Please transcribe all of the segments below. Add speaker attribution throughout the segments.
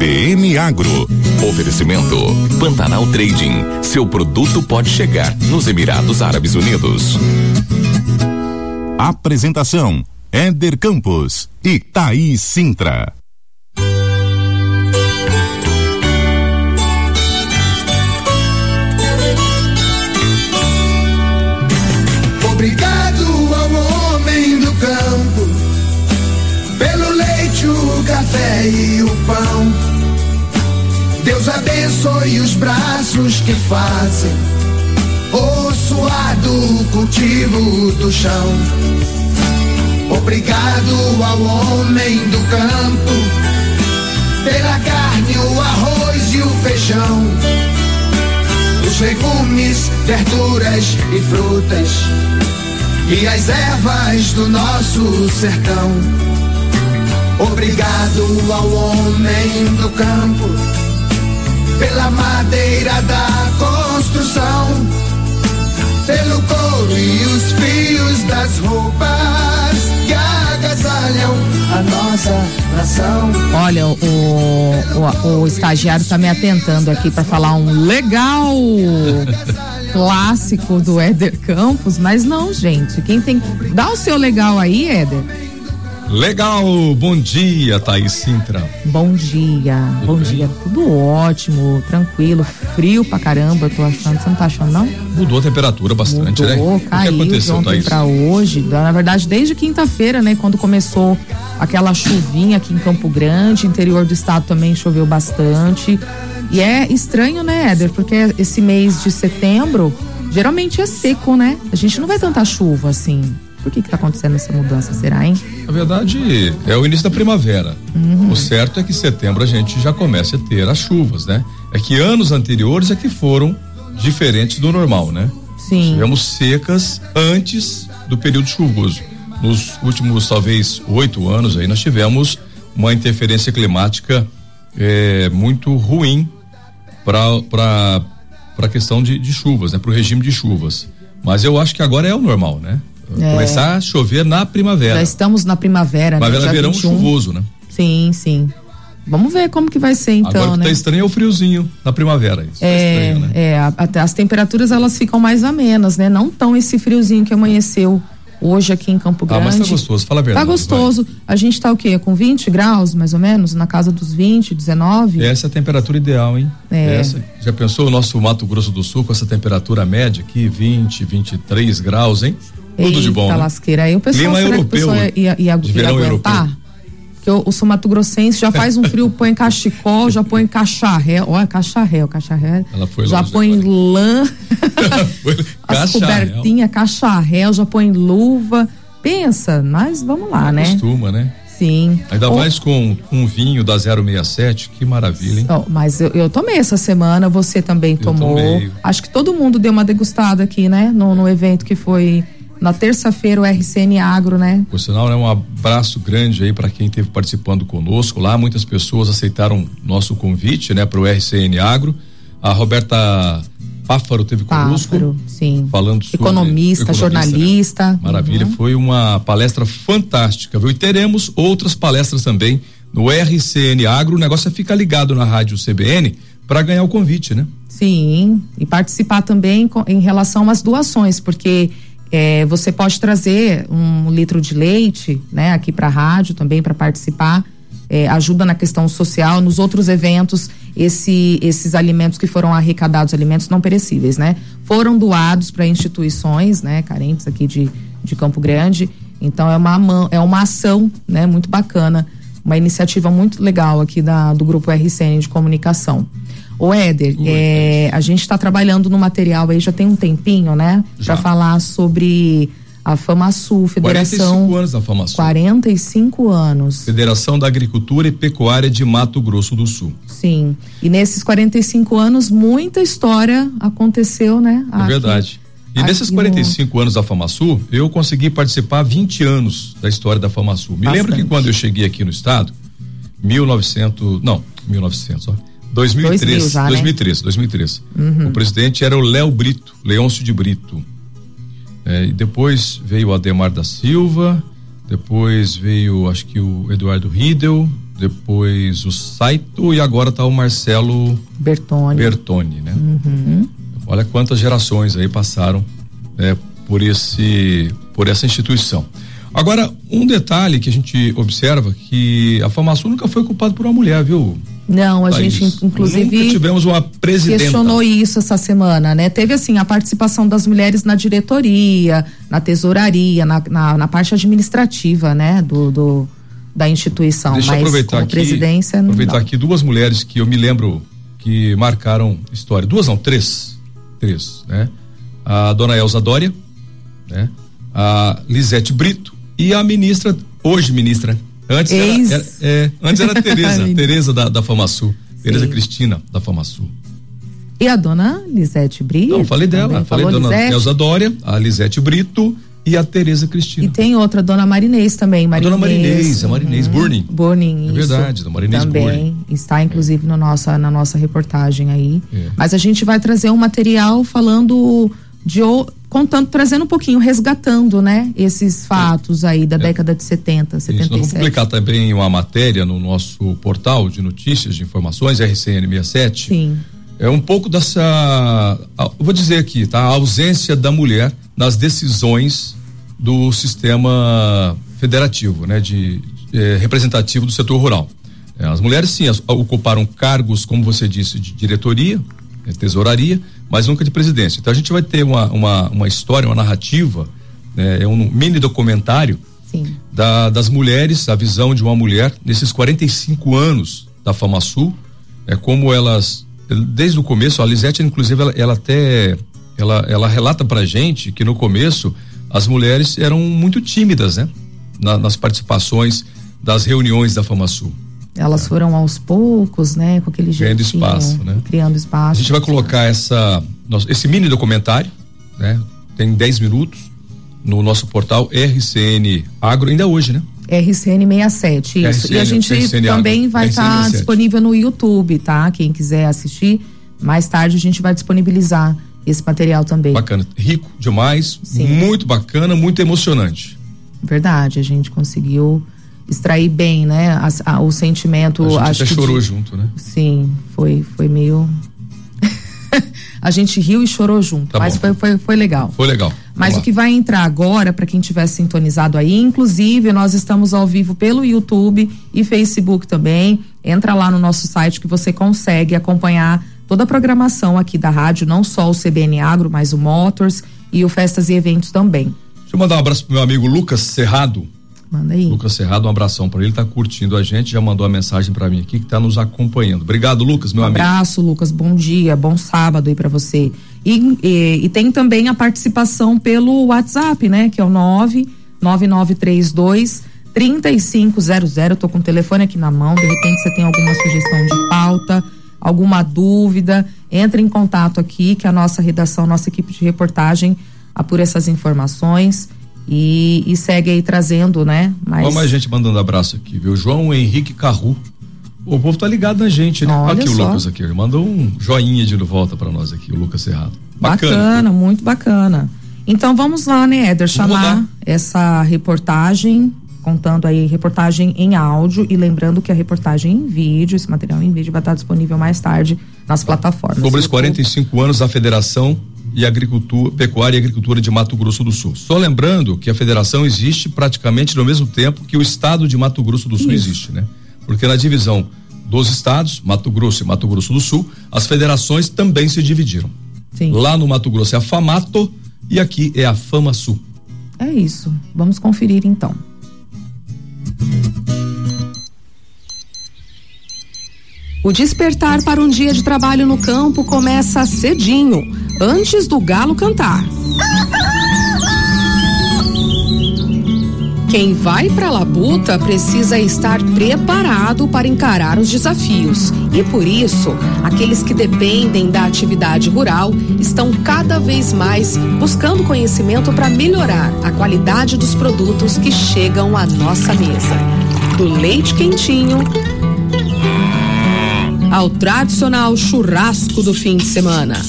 Speaker 1: CBN Agro. Oferecimento Pantanal Trading. Seu produto pode chegar nos Emirados Árabes Unidos. Apresentação: Éder Campos e Thaís Sintra.
Speaker 2: Obrigado ao homem do campo pelo leite, o café e braços que fazem o suado cultivo do chão. Obrigado ao homem do campo pela carne, o arroz e o feijão, os legumes, verduras e frutas e as ervas do nosso sertão. Obrigado ao homem do campo pela madeira da construção, pelo couro e os fios das roupas que agasalham a nossa nação.
Speaker 3: Olha, o, o, o estagiário está me atentando aqui para falar um legal clássico do Éder Campos, mas não, gente. Quem tem. Dá o seu legal aí, Éder.
Speaker 4: Legal, bom dia, Thaís Sintra.
Speaker 3: Bom dia,
Speaker 4: Tudo
Speaker 3: bom
Speaker 4: bem?
Speaker 3: dia. Tudo ótimo, tranquilo, frio pra caramba, eu tô achando. Você não tá achando, não?
Speaker 4: Mudou a temperatura bastante, né?
Speaker 3: Mudou,
Speaker 4: o que
Speaker 3: caiu de
Speaker 4: aconteceu,
Speaker 3: ontem
Speaker 4: Thaís?
Speaker 3: pra hoje. Na verdade, desde quinta-feira, né? Quando começou aquela chuvinha aqui em Campo Grande, interior do estado também choveu bastante. E é estranho, né, Éder? Porque esse mês de setembro geralmente é seco, né? A gente não vai tanta chuva assim. Por que que tá acontecendo essa mudança, será, hein?
Speaker 4: Na verdade, é o início da primavera.
Speaker 3: Uhum.
Speaker 4: O certo é que em setembro a gente já começa a ter as chuvas, né? É que anos anteriores é que foram diferentes do normal, né?
Speaker 3: Sim.
Speaker 4: Tivemos secas antes do período chuvoso. Nos últimos, talvez, oito anos aí, nós tivemos uma interferência climática eh, muito ruim para a questão de, de chuvas, né? Para o regime de chuvas. Mas eu acho que agora é o normal, né?
Speaker 3: É.
Speaker 4: Começar a chover na primavera.
Speaker 3: Já estamos na primavera, né?
Speaker 4: Primavera,
Speaker 3: Dia
Speaker 4: verão
Speaker 3: 21.
Speaker 4: chuvoso, né?
Speaker 3: Sim, sim. Vamos ver como que vai ser então,
Speaker 4: Agora que
Speaker 3: né?
Speaker 4: tá estranho é o friozinho na primavera. Isso tá
Speaker 3: É,
Speaker 4: estranho, né?
Speaker 3: é, a- as temperaturas elas ficam mais amenas, né? Não tão esse friozinho que amanheceu hoje aqui em Campo
Speaker 4: Ah,
Speaker 3: Grande.
Speaker 4: mas tá gostoso, fala a verdade.
Speaker 3: Tá gostoso. A gente tá o quê? Com 20 graus, mais ou menos? Na casa dos 20, 19?
Speaker 4: vai. Essa é a temperatura ideal, hein?
Speaker 3: É.
Speaker 4: Essa. Já pensou o nosso Mato Grosso do Sul com essa temperatura média aqui, 20, 23 graus, hein? Tudo de bom, né?
Speaker 3: lasqueira. Aí o pessoal,
Speaker 4: Clima
Speaker 3: será que o
Speaker 4: europeu,
Speaker 3: pessoal ia, ia, ia, aguentar?
Speaker 4: europeu.
Speaker 3: Porque o, o sul Mato Grossense já faz um frio, põe cachecol, já põe cacharré. Olha, cacharré, o cacharré.
Speaker 4: Ela foi
Speaker 3: já põe lã, as cobertinhas, cacharré, já põe luva. Pensa, mas vamos lá, né?
Speaker 4: Costuma, né?
Speaker 3: Sim.
Speaker 4: Ainda
Speaker 3: Ô,
Speaker 4: mais com um vinho da 067, que maravilha, hein?
Speaker 3: mas eu, eu tomei essa semana, você também tomou.
Speaker 4: tomei.
Speaker 3: Acho que todo mundo deu uma degustada aqui, né? No, no evento que foi na terça-feira, o RCN Agro, né?
Speaker 4: Por sinal, né, um abraço grande aí para quem esteve participando conosco lá. Muitas pessoas aceitaram nosso convite, né, para o RCN Agro. A Roberta Páfaro teve conosco.
Speaker 3: Páfaro, sim.
Speaker 4: Falando sobre
Speaker 3: Economista,
Speaker 4: economista,
Speaker 3: jornalista.
Speaker 4: né? Maravilha,
Speaker 3: Uhum.
Speaker 4: foi uma palestra fantástica, viu? E teremos outras palestras também no RCN Agro. O negócio é ficar ligado na rádio CBN para ganhar o convite, né?
Speaker 3: Sim, e participar também em relação às doações, porque eh, você pode trazer um litro de leite, né, aqui para a rádio também para participar. eh, ajuda na questão social, nos outros eventos, esse- esses alimentos que foram arrecadados, alimentos não perecíveis, né? Foram doados para instituições, né, carentes aqui de, de Campo Grande. Então é uma, é uma ação, né, muito bacana, uma iniciativa muito legal aqui da, do grupo RCN de comunicação. O Éder, é, a gente está trabalhando no material aí já tem um tempinho, né?
Speaker 4: Já.
Speaker 3: Para falar sobre a FamaSul, Federação.
Speaker 4: 45 anos da Famasul.
Speaker 3: 45 anos,
Speaker 4: Federação da Agricultura e Pecuária de Mato Grosso do Sul.
Speaker 3: sim. E nesses 45 anos, muita história aconteceu, né?
Speaker 4: É verdade. E
Speaker 3: aqui
Speaker 4: nesses
Speaker 3: no-
Speaker 4: 45 anos da FamaSul, eu consegui participar 20 anos da história da FamaSul. Me lembro que
Speaker 3: Bastante.
Speaker 4: quando eu cheguei aqui no estado, 1900, não, 1900, ó. 2003,
Speaker 3: 2000 já, né?
Speaker 4: 2003, 2003.
Speaker 3: Uhum.
Speaker 4: O presidente era o Léo Brito, Leôncio de Brito. É, e depois veio o Ademar da Silva, depois veio, acho que o Eduardo Riedel, depois o Saito e agora está o Marcelo
Speaker 3: Bertone.
Speaker 4: Bertone, né?
Speaker 3: Uhum.
Speaker 4: Olha quantas gerações aí passaram né, por esse por essa instituição. Agora, um detalhe que a gente observa que a FamaSul nunca foi ocupada por uma mulher, viu?
Speaker 3: Não, a Thaís. gente inclusive
Speaker 4: nunca tivemos uma presidenta.
Speaker 3: questionou isso essa semana, né? Teve assim a participação das mulheres na diretoria, na tesouraria, na, na, na parte administrativa, né? Do, do da instituição.
Speaker 4: Deixa eu aproveitar aqui,
Speaker 3: presidência
Speaker 4: aproveitar
Speaker 3: não.
Speaker 4: aqui duas mulheres que eu me lembro que marcaram história. Duas não, três, três, né? A dona Elza Dória, né? A Lisete Brito e a ministra, hoje ministra, antes
Speaker 3: Ex...
Speaker 4: era, era é, antes era Tereza, Tereza da, da Famasul, Tereza Cristina da Famasul.
Speaker 3: E a dona Lisete Brito?
Speaker 4: Não, falei dela, falei dona Lisete. Elza Dória, a Lisete Brito e a Tereza Cristina.
Speaker 3: E tem outra, dona Marinês também, Marinês.
Speaker 4: A dona Marinês, a Marinês uhum. Burning.
Speaker 3: Burning,
Speaker 4: É verdade, a Marinês
Speaker 3: também
Speaker 4: Burning.
Speaker 3: está inclusive é. no nossa, na nossa reportagem aí. É. Mas a gente vai trazer um material falando de contando, trazendo um pouquinho, resgatando, né, esses fatos aí da é. década de 70, 77. Isso, nós
Speaker 4: vamos publicar também uma matéria no nosso portal de notícias, de informações, RCN 67.
Speaker 3: Sim.
Speaker 4: É um pouco dessa, vou dizer aqui, tá? A ausência da mulher nas decisões do sistema federativo, né, de, de representativo do setor rural. É, as mulheres sim as, ocuparam cargos, como você disse, de diretoria, é, tesouraria, mas nunca de presidência. Então a gente vai ter uma, uma, uma história, uma narrativa, né, é um mini documentário da, das mulheres, a visão de uma mulher nesses 45 anos da FamaSul, é como elas, desde o começo, a Lisete, inclusive, ela, ela até ela, ela relata pra gente que no começo as mulheres eram muito tímidas, né? Na, nas participações das reuniões da FamaSul.
Speaker 3: Elas é. foram aos poucos, né? Com aquele jeito.
Speaker 4: Criando espaço, né?
Speaker 3: Criando espaço.
Speaker 4: A gente vai colocar essa, esse mini documentário, né? Tem 10 minutos no nosso portal RCN Agro, ainda hoje, né?
Speaker 3: RCN 67, isso. RCN, e a gente RCN também Agro, vai estar tá disponível no YouTube, tá? Quem quiser assistir, mais tarde a gente vai disponibilizar esse material também.
Speaker 4: Bacana, rico demais, Sim. muito bacana, muito emocionante.
Speaker 3: Verdade, a gente conseguiu extrair bem, né, a, a, o sentimento.
Speaker 4: A gente
Speaker 3: acho
Speaker 4: até chorou
Speaker 3: de,
Speaker 4: junto, né?
Speaker 3: Sim, foi, foi meio. a gente riu e chorou junto, tá mas foi, foi, foi legal.
Speaker 4: Foi legal.
Speaker 3: Mas o que vai entrar agora, para quem tiver sintonizado aí, inclusive nós estamos ao vivo pelo YouTube e Facebook também. Entra lá no nosso site que você consegue acompanhar toda a programação aqui da rádio, não só o CBN Agro, mas o Motors e o Festas e Eventos também.
Speaker 4: Deixa eu mandar um abraço pro meu amigo Lucas Cerrado.
Speaker 3: Manda aí.
Speaker 4: Lucas Cerrado, um abração para ele, tá curtindo a gente, já mandou a mensagem para mim aqui que tá nos acompanhando. Obrigado, Lucas, meu
Speaker 3: um
Speaker 4: amigo.
Speaker 3: Abraço, Lucas, bom dia, bom sábado aí para você. E, e, e, tem também a participação pelo WhatsApp, né, que é o 99932 3500. Eu tô com o telefone aqui na mão, de repente você tem alguma sugestão de pauta, alguma dúvida, entre em contato aqui que a nossa redação, nossa equipe de reportagem apura essas informações e, e segue aí trazendo, né?
Speaker 4: Mais... Olha mais gente mandando abraço aqui, viu? João Henrique Carru. O povo tá ligado na gente, né?
Speaker 3: Olha
Speaker 4: aqui
Speaker 3: só.
Speaker 4: o Lucas aqui, mandou um joinha de volta para nós aqui, o Lucas Cerrado.
Speaker 3: Bacana, bacana muito bacana. Então vamos lá, né, Éder, chamar essa reportagem contando aí reportagem em áudio e lembrando que a reportagem em vídeo, esse material em vídeo vai estar disponível mais tarde nas plataformas.
Speaker 4: Sobre os 45 anos da Federação e Agricultura, Pecuária e Agricultura de Mato Grosso do Sul. Só lembrando que a federação existe praticamente no mesmo tempo que o estado de Mato Grosso do Sul Isso. existe, né? Porque na divisão dos estados, Mato Grosso e Mato Grosso do Sul, as federações também se dividiram.
Speaker 3: Sim.
Speaker 4: Lá no Mato Grosso é a Famato e aqui é a Fama Sul.
Speaker 3: É isso. Vamos conferir então. O despertar para um dia de trabalho no campo começa cedinho, antes do galo cantar. Quem vai para a labuta precisa estar preparado para encarar os desafios. E por isso, aqueles que dependem da atividade rural estão cada vez mais buscando conhecimento para melhorar a qualidade dos produtos que chegam à nossa mesa. Do leite quentinho ao tradicional churrasco do fim de semana.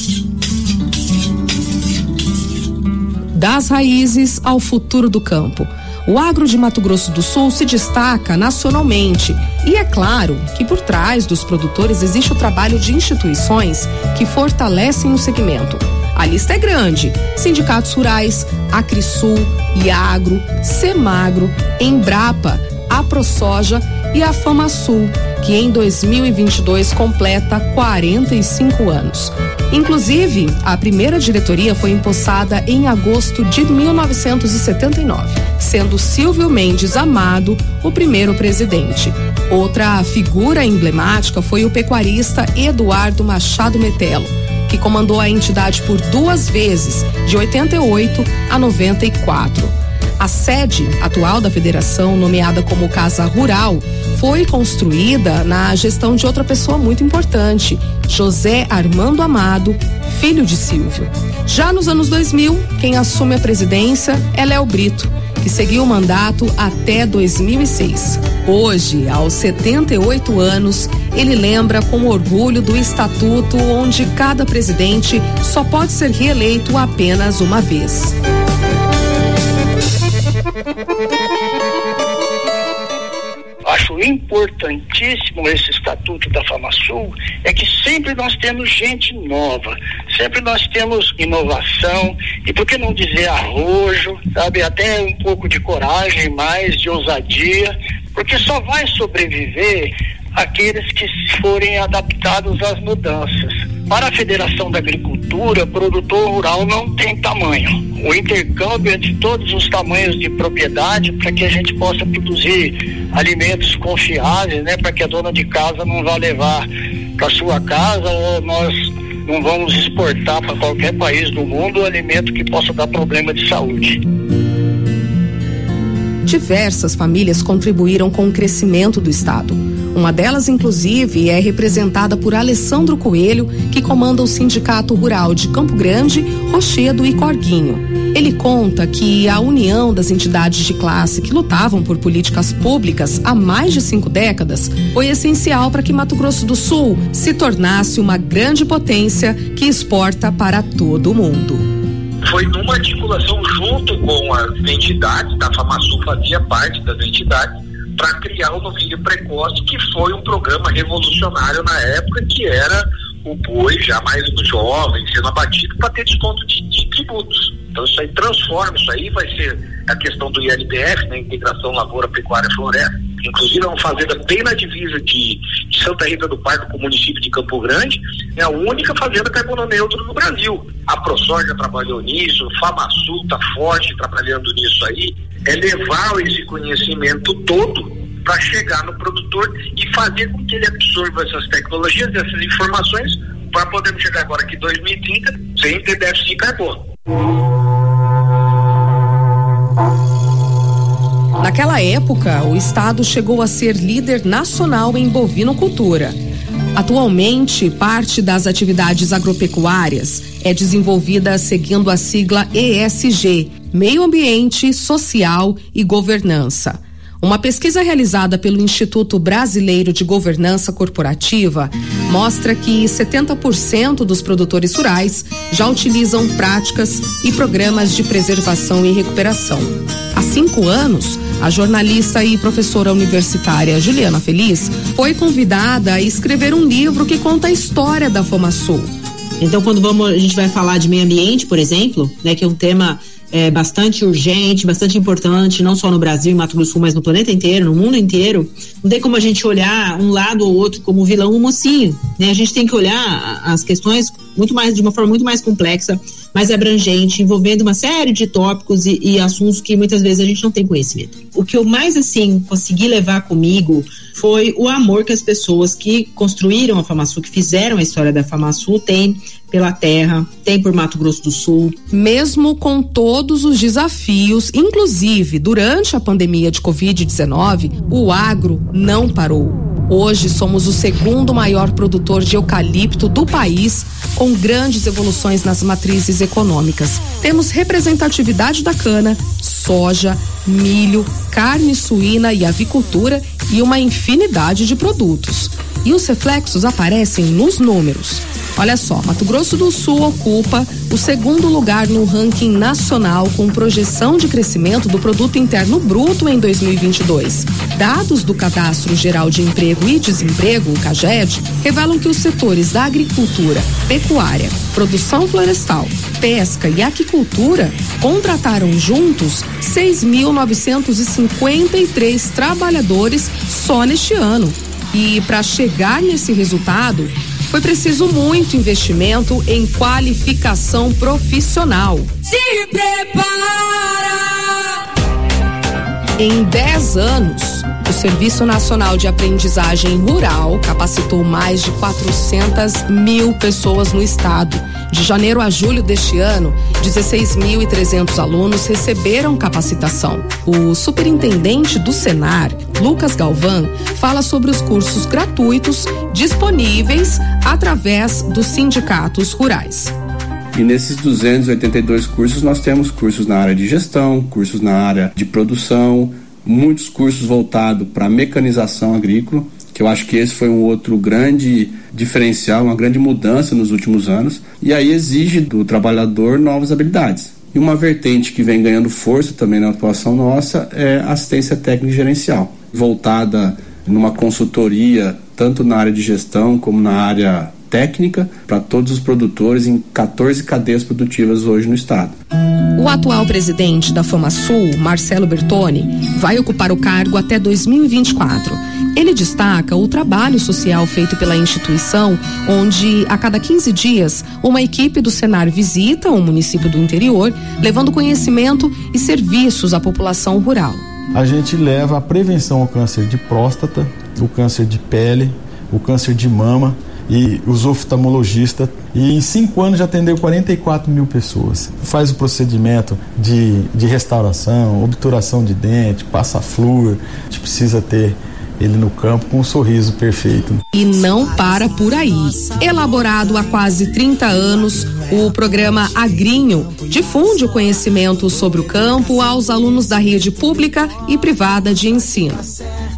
Speaker 3: Das raízes ao futuro do campo.
Speaker 5: O agro de Mato Grosso do Sul se destaca nacionalmente e é claro que por trás dos produtores existe o trabalho de instituições que fortalecem o segmento. A lista é grande: sindicatos rurais, Acrisul, Iagro, Semagro, Embrapa, AproSoja e a FamaSul, que em 2022 completa 45 anos. Inclusive, a primeira diretoria foi empossada em agosto de 1979, sendo Silvio Mendes Amado o primeiro presidente. Outra figura emblemática foi o pecuarista Eduardo Machado Metelo, que comandou a entidade por duas vezes, de 88 a 94. A sede atual da federação, nomeada como Casa Rural, foi construída na gestão de outra pessoa muito importante, José Armando Amado, filho de Silvio. Já nos anos 2000, quem assume a presidência é Léo Brito, que seguiu o mandato até 2006. Hoje, aos 78 anos, ele lembra com orgulho do estatuto onde cada presidente só pode ser reeleito apenas uma vez.
Speaker 6: Acho importantíssimo esse estatuto da FamaSul é que sempre nós temos gente nova, sempre nós temos inovação e por que não dizer arrojo, sabe, até um pouco de coragem, mais de ousadia, porque só vai sobreviver aqueles que forem adaptados às mudanças. Para a Federação da Agricultura, produtor rural não tem tamanho. O intercâmbio entre todos os tamanhos de propriedade para que a gente possa produzir alimentos confiáveis, né, para que a dona de casa não vá levar para sua casa ou nós não vamos exportar para qualquer país do mundo alimento que possa dar problema de saúde.
Speaker 5: Diversas famílias contribuíram com o crescimento do estado. Uma delas, inclusive, é representada por Alessandro Coelho, que comanda o Sindicato Rural de Campo Grande, Rochedo e Corguinho. Ele conta que a união das entidades de classe que lutavam por políticas públicas há mais de cinco décadas foi essencial para que Mato Grosso do Sul se tornasse uma grande potência que exporta para todo o mundo.
Speaker 7: Foi numa articulação junto com as entidades, da FamaSul fazia parte das entidades, para criar o novilho precoce, que foi um programa revolucionário na época, que era o boi já mais jovem sendo abatido para ter desconto de, de, tributos. Então isso aí transforma, isso aí vai ser a questão do ILBF, né, Integração Lavoura, Pecuária Floresta. Inclusive é uma fazenda bem na divisa de, Santa Rita do Parque com o município de Campo Grande, é a única fazenda carbono neutro no Brasil. A ProSoja trabalhou nisso, o FamaSul está forte trabalhando nisso aí. É levar esse conhecimento todo para chegar no produtor e fazer com que ele absorva essas tecnologias, essas informações, para podermos chegar agora aqui em 2030 sem ter déficit de carbono.
Speaker 5: Naquela época, o estado chegou a ser líder nacional em bovinocultura. Atualmente, parte das atividades agropecuárias é desenvolvida seguindo a sigla ESG Meio Ambiente, Social e Governança. Uma pesquisa realizada pelo Instituto Brasileiro de Governança Corporativa mostra que 70% dos produtores rurais já utilizam práticas e programas de preservação e recuperação. Há cinco anos, a jornalista e professora universitária Juliana Feliz foi convidada a escrever um livro que conta a história da FamaSul.
Speaker 8: Então, quando vamos, a gente vai falar de meio ambiente, por exemplo, né, que é um tema é, bastante urgente, bastante importante, não só no Brasil e Mato Grosso mas no planeta inteiro, no mundo inteiro. Não tem como a gente olhar um lado ou outro como vilão ou mocinho. Né? A gente tem que olhar as questões muito mais de uma forma muito mais complexa, mais abrangente, envolvendo uma série de tópicos e, e assuntos que muitas vezes a gente não tem conhecimento. O que eu mais assim consegui levar comigo foi o amor que as pessoas que construíram a FamaSul, que fizeram a história da FamaSul, têm pela terra, tem por Mato Grosso do Sul.
Speaker 5: Mesmo com todos os desafios, inclusive durante a pandemia de Covid-19, o agro não parou. Hoje somos o segundo maior produtor de eucalipto do país, com grandes evoluções nas matrizes econômicas. Temos representatividade da cana, soja, milho, carne suína e avicultura e uma infinidade de produtos. E os reflexos aparecem nos números. Olha só, Mato Grosso do Sul ocupa o segundo lugar no ranking nacional com projeção de crescimento do produto interno bruto em 2022. Dados do Cadastro Geral de Emprego e Desemprego, o CAGED, revelam que os setores da agricultura, pecuária, produção florestal, pesca e aquicultura contrataram juntos 6.953 trabalhadores só neste ano. E para chegar nesse resultado, foi preciso muito investimento em qualificação profissional. Se prepara! Em 10 anos, Serviço Nacional de Aprendizagem Rural capacitou mais de 400 mil pessoas no estado. De janeiro a julho deste ano, 16.300 alunos receberam capacitação. O superintendente do Senar, Lucas Galvão, fala sobre os cursos gratuitos disponíveis através dos sindicatos rurais.
Speaker 9: E nesses 282 cursos nós temos cursos na área de gestão, cursos na área de produção, muitos cursos voltados para mecanização agrícola, que eu acho que esse foi um outro grande diferencial, uma grande mudança nos últimos anos, e aí exige do trabalhador novas habilidades. E uma vertente que vem ganhando força também na atuação nossa é assistência técnica e gerencial, voltada numa consultoria tanto na área de gestão como na área técnica para todos os produtores em 14 cadeias produtivas hoje no estado.
Speaker 5: O atual presidente da FamaSul, Marcelo Bertoni, vai ocupar o cargo até 2024. Ele destaca o trabalho social feito pela instituição, onde a cada 15 dias uma equipe do Senar visita um município do interior, levando conhecimento e serviços à população rural.
Speaker 10: A gente leva a prevenção ao câncer de próstata, o câncer de pele, o câncer de mama e os oftalmologistas. E em cinco anos já atendeu 44 mil pessoas. Faz o procedimento de, de restauração, obturação de dente, passa flúor. A gente precisa ter ele no campo com um sorriso perfeito.
Speaker 5: E não para por aí. Elaborado há quase 30 anos, o programa Agrinho difunde o conhecimento sobre o campo aos alunos da rede pública e privada de ensino.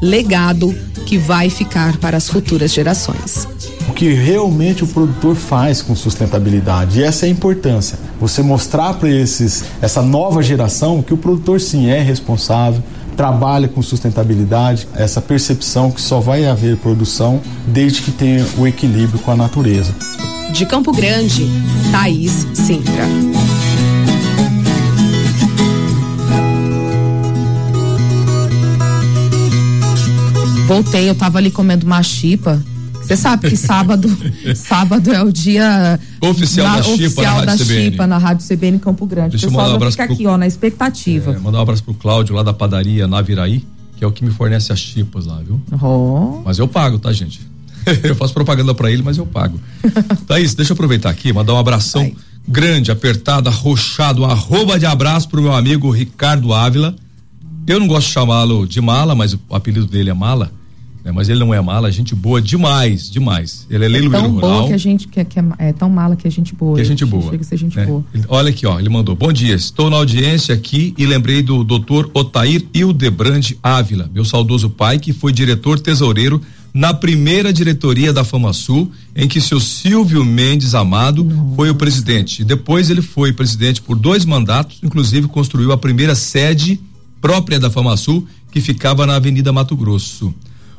Speaker 5: Legado que vai ficar para as futuras gerações
Speaker 10: o que realmente o produtor faz com sustentabilidade. E essa é a importância. Você mostrar para esses essa nova geração que o produtor sim é responsável, trabalha com sustentabilidade, essa percepção que só vai haver produção desde que tenha o equilíbrio com a natureza.
Speaker 5: De Campo Grande, Thaís Sintra.
Speaker 3: Voltei, eu tava ali comendo uma chipa você sabe que sábado, sábado é o dia
Speaker 4: oficial na, da Chipa oficial na Rádio
Speaker 3: da. Chipa na Rádio CBN Campo Grande.
Speaker 4: Deixa
Speaker 3: o
Speaker 4: pessoal
Speaker 3: mandar
Speaker 4: um
Speaker 3: fica aqui, ó, na expectativa.
Speaker 4: É, mandar um abraço pro Cláudio lá da padaria Naviraí, que é o que me fornece as chipas lá, viu?
Speaker 3: Oh.
Speaker 4: Mas eu pago, tá, gente? eu faço propaganda para ele, mas eu pago. Thaís, deixa eu aproveitar aqui, mandar um abração Vai. grande, apertado, arrochado, um arroba de abraço pro meu amigo Ricardo Ávila. Eu não gosto de chamá-lo de mala, mas o apelido dele é mala né? Mas ele não é mala, gente boa demais, demais. Ele é, é leiloeiro
Speaker 3: rural.
Speaker 4: Tão boa
Speaker 3: que a gente que, que é, é, tão mala que a gente boa.
Speaker 4: Que a gente boa.
Speaker 3: Chega a ser gente né? boa.
Speaker 4: Olha aqui, ó, ele mandou. Bom dia, estou na audiência aqui e lembrei do doutor Otair Hildebrand Ávila, meu saudoso pai, que foi diretor tesoureiro na primeira diretoria da FamaSul, em que seu Silvio Mendes Amado Nossa. foi o presidente. Depois ele foi presidente por dois mandatos, inclusive construiu a primeira sede própria da FamaSul, que ficava na Avenida Mato Grosso.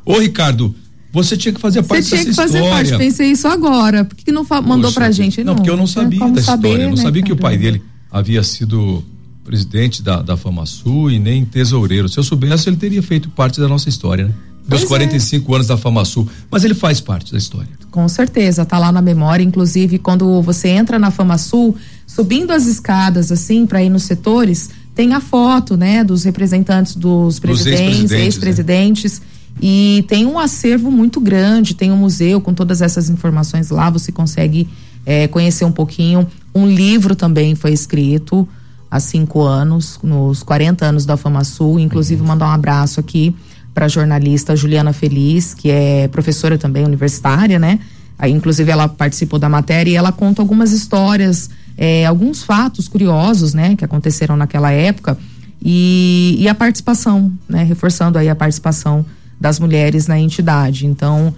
Speaker 4: Ô, Ricardo, você tinha que fazer parte
Speaker 3: Você tinha
Speaker 4: que
Speaker 3: fazer
Speaker 4: história.
Speaker 3: parte, pensei isso agora. Por que, que não mandou Poxa, pra gente?
Speaker 4: Não, não, porque eu não sabia da saber, história. Eu não né, sabia que o pai dele havia sido presidente da, da FamaSul e nem tesoureiro. Se eu soubesse, ele teria feito parte da nossa história, né? Dos pois 45 é. anos da FamaSul. Mas ele faz parte da história.
Speaker 3: Com certeza, tá lá na memória. Inclusive, quando você entra na FamaSul, subindo as escadas, assim, para ir nos setores, tem a foto, né, dos representantes dos presidentes, ex-presidentes. Ex né? E tem um acervo muito grande, tem um museu com todas essas informações lá, você consegue é, conhecer um pouquinho. Um livro também foi escrito há cinco anos, nos 40 anos da Fama Sul. Inclusive, uhum. mandar um abraço aqui para a jornalista Juliana Feliz, que é professora também universitária, né? Aí, inclusive, ela participou da matéria e ela conta algumas histórias, é, alguns fatos curiosos, né, que aconteceram naquela época. E, e a participação, né? Reforçando aí a participação das mulheres na entidade. Então,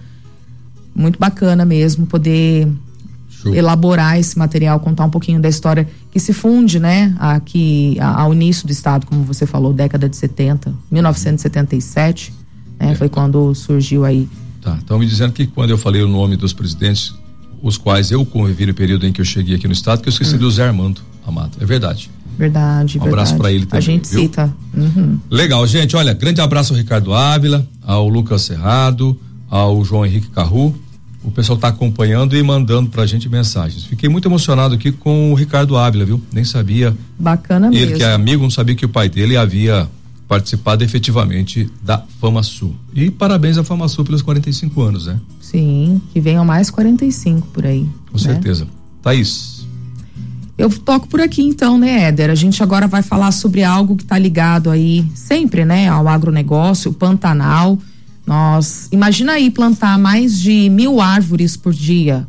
Speaker 3: muito bacana mesmo poder Show. elaborar esse material, contar um pouquinho da história que se funde, né, aqui ao início do estado, como você falou, década de 70, 1977, né, é. foi quando surgiu aí.
Speaker 4: Tá, estão me dizendo que quando eu falei o nome dos presidentes, os quais eu convivi no período em que eu cheguei aqui no estado, que eu esqueci hum. do Zé Armando Amado, é verdade.
Speaker 3: Verdade,
Speaker 4: Um abraço para ele também.
Speaker 3: A gente
Speaker 4: viu?
Speaker 3: cita. Uhum.
Speaker 4: Legal, gente. Olha, grande abraço ao Ricardo Ávila, ao Lucas Cerrado, ao João Henrique Carru. O pessoal está acompanhando e mandando pra gente mensagens. Fiquei muito emocionado aqui com o Ricardo Ávila, viu? Nem sabia.
Speaker 3: Bacana
Speaker 4: ele
Speaker 3: mesmo.
Speaker 4: Ele que é amigo, não sabia que o pai dele havia participado efetivamente da Fama Sul. E parabéns à Fama Sul pelos 45 anos, né?
Speaker 3: Sim, que venham mais 45 por aí.
Speaker 4: Com né? certeza. Thaís.
Speaker 3: Eu toco por aqui então, né, Éder? A gente agora vai falar sobre algo que está ligado aí sempre, né, ao agronegócio, o Pantanal. Nós, imagina aí plantar mais de mil árvores por dia.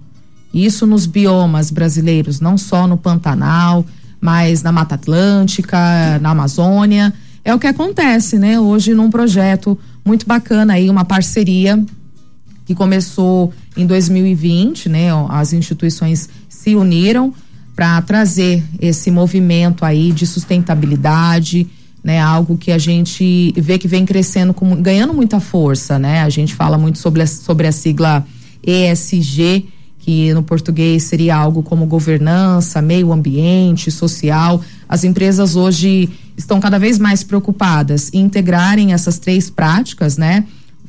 Speaker 3: Isso nos biomas brasileiros, não só no Pantanal, mas na Mata Atlântica, na Amazônia. É o que acontece, né? Hoje num projeto muito bacana aí, uma parceria que começou em 2020, né? As instituições se uniram para trazer esse movimento aí de sustentabilidade, né? Algo que a gente vê que vem crescendo, com, ganhando muita força, né? A gente fala muito sobre a, sobre a sigla ESG, que no português seria algo como governança, meio ambiente, social. As empresas hoje estão cada vez mais preocupadas em integrarem essas três práticas, né?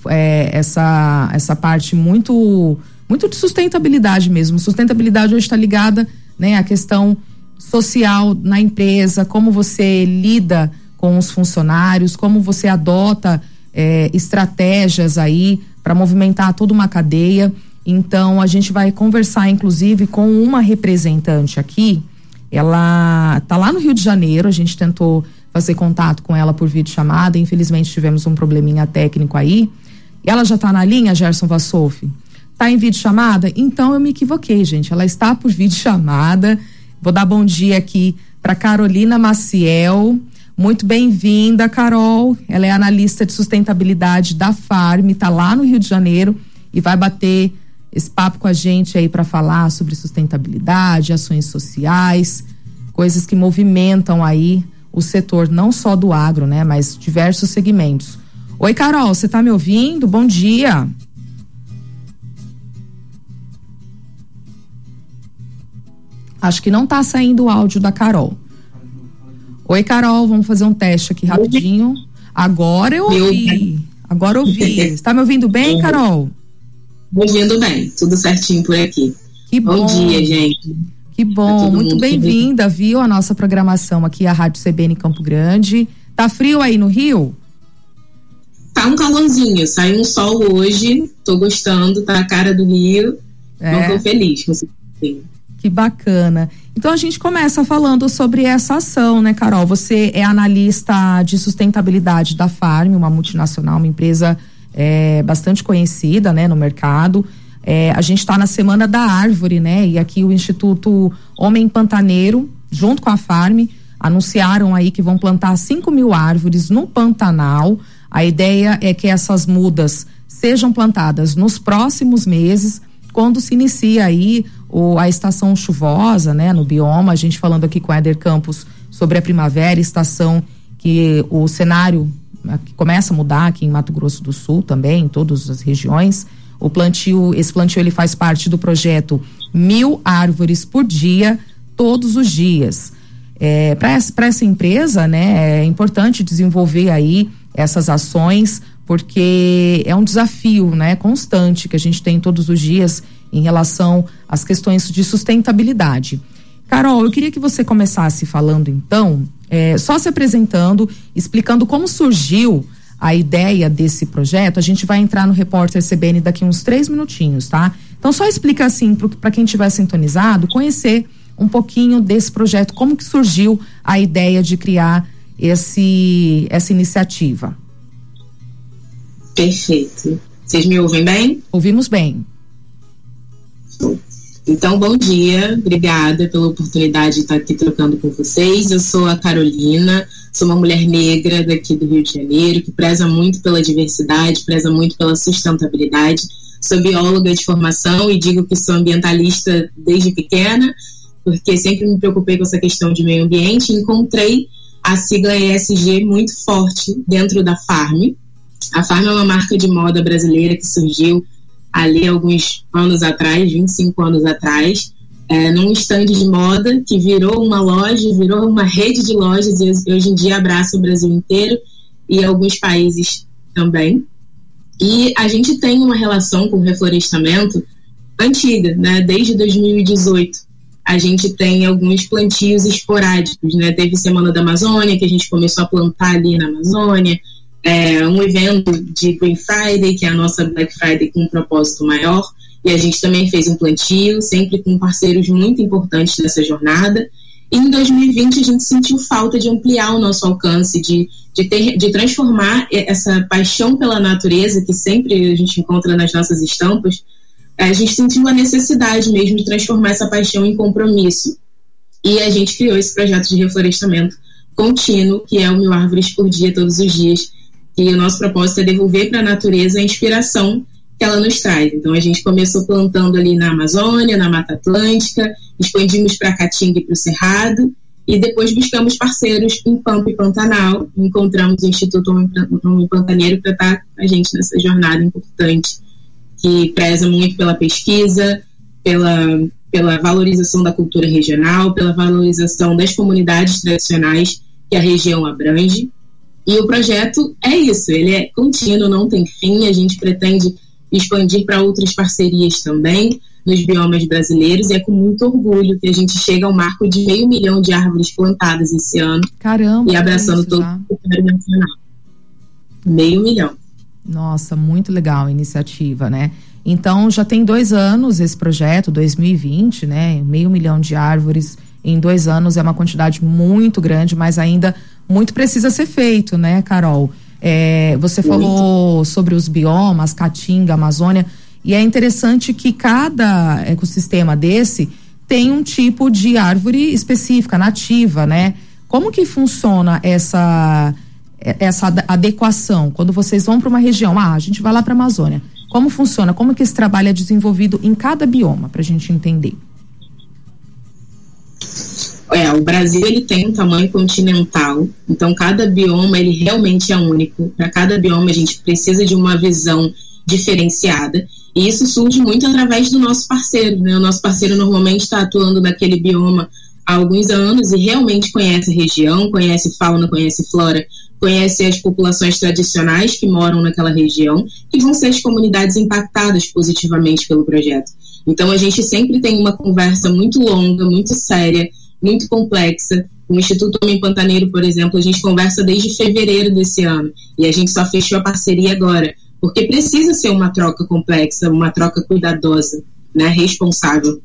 Speaker 3: É, essa, essa parte muito, muito de sustentabilidade mesmo. Sustentabilidade hoje está ligada né? A questão social na empresa, como você lida com os funcionários, como você adota é, estratégias aí para movimentar toda uma cadeia. Então a gente vai conversar, inclusive, com uma representante aqui. Ela está lá no Rio de Janeiro. A gente tentou fazer contato com ela por vídeo chamada. Infelizmente tivemos um probleminha técnico aí. E ela já está na linha, Gerson Vassouf? Está em vídeo chamada? Então eu me equivoquei, gente. Ela está por vídeo chamada. Vou dar bom dia aqui para Carolina Maciel. Muito bem-vinda, Carol. Ela é analista de sustentabilidade da Farm, está lá no Rio de Janeiro e vai bater esse papo com a gente aí para falar sobre sustentabilidade, ações sociais, coisas que movimentam aí o setor não só do agro, né, mas diversos segmentos. Oi, Carol, você está me ouvindo? Bom dia. Acho que não está saindo o áudio da Carol. Oi, Carol, vamos fazer um teste aqui rapidinho. Agora eu ouvi. Agora eu ouvi. Está me ouvindo bem, Carol?
Speaker 11: Ouvindo bem, tudo certinho por aqui.
Speaker 3: Que bom.
Speaker 11: bom dia, gente.
Speaker 3: Que bom, muito bem-vinda, viu, a nossa programação aqui, a Rádio CBN Campo Grande. Tá frio aí no Rio?
Speaker 11: Tá um calorzinho, saiu um sol hoje, tô gostando, tá a cara do Rio. É. Não tô feliz com esse
Speaker 3: que bacana. Então a gente começa falando sobre essa ação, né, Carol? Você é analista de sustentabilidade da Farm, uma multinacional, uma empresa é, bastante conhecida, né, no mercado. É, a gente está na Semana da Árvore, né? E aqui o Instituto Homem Pantaneiro, junto com a Farm, anunciaram aí que vão plantar 5 mil árvores no Pantanal. A ideia é que essas mudas sejam plantadas nos próximos meses, quando se inicia aí o, a estação chuvosa, né, no bioma, a gente falando aqui com Éder Campos sobre a primavera, estação que o cenário começa a mudar aqui em Mato Grosso do Sul também, em todas as regiões. O plantio, esse plantio ele faz parte do projeto Mil Árvores por Dia, todos os dias. É, Para essa empresa, né, é importante desenvolver aí essas ações, porque é um desafio, né, constante que a gente tem todos os dias em relação às questões de sustentabilidade. Carol, eu queria que você começasse falando então, é, só se apresentando, explicando como surgiu a ideia desse projeto. A gente vai entrar no repórter CBN daqui uns três minutinhos, tá? Então só explica assim para quem estiver sintonizado, conhecer um pouquinho desse projeto, como que surgiu a ideia de criar esse essa iniciativa.
Speaker 11: Perfeito. Vocês me ouvem bem?
Speaker 3: Ouvimos bem.
Speaker 11: Então, bom dia, obrigada pela oportunidade de estar aqui trocando com vocês. Eu sou a Carolina, sou uma mulher negra daqui do Rio de Janeiro, que preza muito pela diversidade, preza muito pela sustentabilidade. sou bióloga de formação e digo que sou ambientalista desde pequena, porque sempre me preocupei com essa questão de meio ambiente. Encontrei a sigla ESG muito forte dentro da Farm. A Farm é uma marca de moda brasileira que surgiu ali alguns anos atrás, 25 anos atrás, é, num estande de moda que virou uma loja, virou uma rede de lojas e hoje em dia abraça o Brasil inteiro e alguns países também. E a gente tem uma relação com o reflorestamento antiga, né? Desde 2018 a gente tem alguns plantios esporádicos, né? Teve Semana da Amazônia, que a gente começou a plantar ali na Amazônia, é, um evento de Green Friday, que é a nossa Black Friday com um propósito maior, e a gente também fez um plantio, sempre com parceiros muito importantes dessa jornada. E em 2020 a gente sentiu falta de ampliar o nosso alcance, de, de, ter, de transformar essa paixão pela natureza que sempre a gente encontra nas nossas estampas. A gente sentiu a necessidade mesmo de transformar essa paixão em compromisso. E a gente criou esse projeto de reflorestamento contínuo, que é o Mil Árvores por Dia, todos os dias. E o nosso propósito é devolver para a natureza a inspiração que ela nos traz. Então a gente começou plantando ali na Amazônia, na Mata Atlântica, expandimos para Caatinga e para o Cerrado, e depois buscamos parceiros em Pampa e Pantanal, encontramos o Instituto Homem Pantaneiro para estar com a gente nessa jornada importante, que preza muito pela pesquisa, pela, pela valorização da cultura regional, pela valorização das comunidades tradicionais que a região abrange. E o projeto é isso, ele é contínuo, não tem fim, a gente pretende expandir para outras parcerias também nos biomas brasileiros e é com muito orgulho que a gente chega ao marco de meio milhão de árvores plantadas esse ano.
Speaker 3: Caramba!
Speaker 11: E abraçando todo já. o território nacional. Meio milhão.
Speaker 3: Nossa, muito legal a iniciativa, né? Então já tem dois anos esse projeto, 2020, né? Meio milhão de árvores em dois anos é uma quantidade muito grande, mas ainda muito precisa ser feito, né, Carol? É, você falou sobre os biomas, Caatinga, Amazônia, e é interessante que cada ecossistema desse tem um tipo de árvore específica, nativa, né? Como que funciona essa essa adequação quando vocês vão para uma região? Ah, a gente vai lá para a Amazônia. Como funciona? Como que esse trabalho é desenvolvido em cada bioma para a gente entender?
Speaker 11: É, o Brasil ele tem um tamanho continental, então cada bioma ele realmente é único. Para cada bioma a gente precisa de uma visão diferenciada. E isso surge muito através do nosso parceiro. Né? O nosso parceiro normalmente está atuando naquele bioma há alguns anos e realmente conhece a região, conhece fauna, conhece flora, conhece as populações tradicionais que moram naquela região, que vão ser as comunidades impactadas positivamente pelo projeto. Então a gente sempre tem uma conversa muito longa, muito séria, muito complexa. O Instituto Homem Pantaneiro, por exemplo, a gente conversa desde fevereiro desse ano e a gente só fechou a parceria agora, porque precisa ser uma troca complexa, uma troca cuidadosa, né, responsável.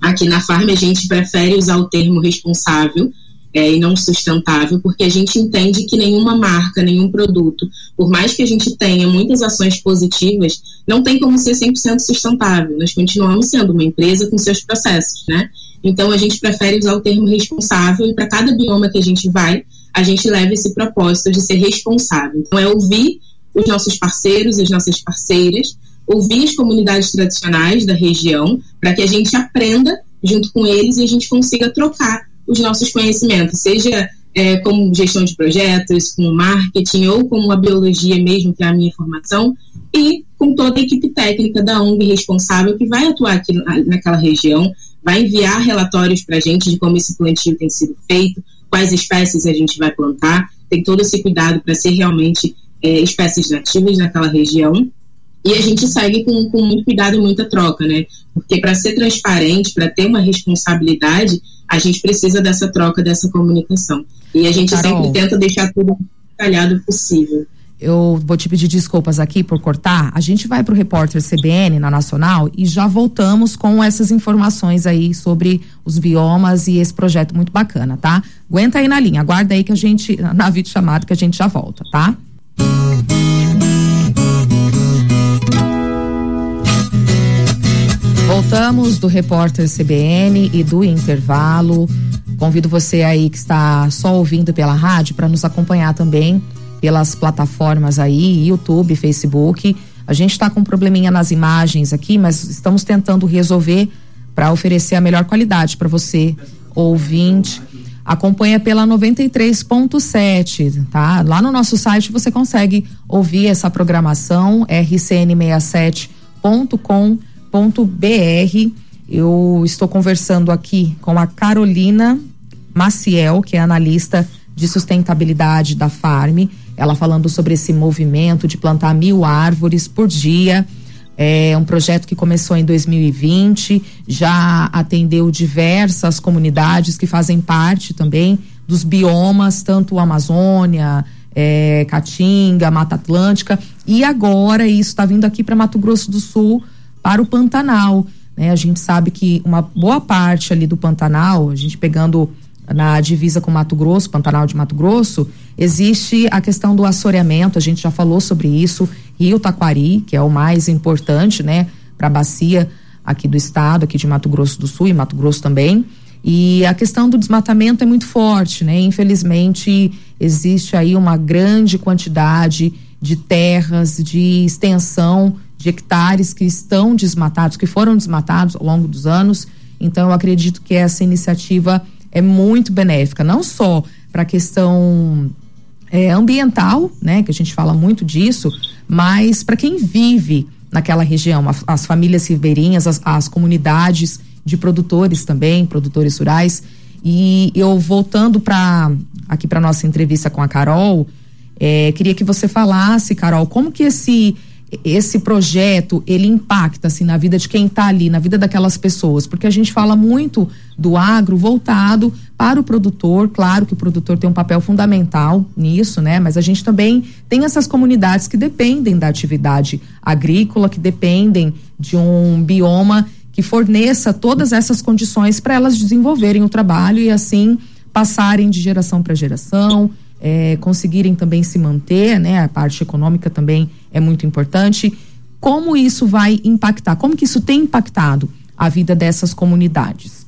Speaker 11: Aqui na Farm a gente prefere usar o termo responsável é, e não sustentável, porque a gente entende que nenhuma marca, nenhum produto, por mais que a gente tenha muitas ações positivas, não tem como ser 100% sustentável. Nós continuamos sendo uma empresa com seus processos, né? Então a gente prefere usar o termo responsável e para cada bioma que a gente vai, a gente leva esse propósito de ser responsável. Então é ouvir os nossos parceiros, as nossas parceiras, ouvir as comunidades tradicionais da região, para que a gente aprenda junto com eles e a gente consiga trocar os nossos conhecimentos, seja é, como gestão de projetos, com marketing ou como a biologia mesmo, que é a minha formação, e com toda a equipe técnica da ONG responsável que vai atuar aqui naquela região, vai enviar relatórios para a gente de como esse plantio tem sido feito, quais espécies a gente vai plantar, tem todo esse cuidado para ser realmente é, espécies nativas naquela região. E a gente segue com, com muito cuidado e muita troca, né? Porque para ser transparente, para ter uma responsabilidade, a gente precisa dessa troca, dessa comunicação. E a gente Carol. sempre tenta deixar tudo detalhado possível
Speaker 3: eu vou te pedir desculpas aqui por cortar. A gente vai para o repórter CBN na Nacional e já voltamos com essas informações aí sobre os biomas e esse projeto muito bacana, tá? Aguenta aí na linha, aguarda aí que a gente, na vídeo chamado, que a gente já volta, tá? Voltamos do repórter CBN e do intervalo. Convido você aí que está só ouvindo pela rádio para nos acompanhar também pelas plataformas aí, YouTube, Facebook. A gente está com um probleminha nas imagens aqui, mas estamos tentando resolver para oferecer a melhor qualidade para você, ouvinte. Acompanha pela 93.7, tá? Lá no nosso site você consegue ouvir essa programação rcn67.com.br. Eu estou conversando aqui com a Carolina Maciel, que é analista de sustentabilidade da Farm. Ela falando sobre esse movimento de plantar mil árvores por dia. É um projeto que começou em 2020, já atendeu diversas comunidades que fazem parte também dos biomas, tanto Amazônia, é, Caatinga, Mata Atlântica, e agora isso está vindo aqui para Mato Grosso do Sul, para o Pantanal. Né? A gente sabe que uma boa parte ali do Pantanal, a gente pegando na divisa com Mato Grosso, Pantanal de Mato Grosso, existe a questão do assoreamento, a gente já falou sobre isso, Rio Taquari, que é o mais importante, né, para a bacia aqui do estado, aqui de Mato Grosso do Sul e Mato Grosso também. E a questão do desmatamento é muito forte, né? Infelizmente, existe aí uma grande quantidade de terras, de extensão de hectares que estão desmatados, que foram desmatados ao longo dos anos. Então, eu acredito que essa iniciativa é muito benéfica, não só para a questão é, ambiental, né, que a gente fala muito disso, mas para quem vive naquela região, as, as famílias ribeirinhas, as, as, comunidades de produtores também, produtores rurais. E eu voltando para aqui para nossa entrevista com a Carol, é, queria que você falasse, Carol, como que esse esse projeto ele impacta assim na vida de quem está ali, na vida daquelas pessoas, porque a gente fala muito do agro voltado para o produtor, claro que o produtor tem um papel fundamental nisso, né? Mas a gente também tem essas comunidades que dependem da atividade agrícola, que dependem de um bioma que forneça todas essas condições para elas desenvolverem o trabalho e assim passarem de geração para geração, é, conseguirem também se manter, né? A parte econômica também é muito importante. Como isso vai impactar? Como que isso tem impactado a vida dessas comunidades?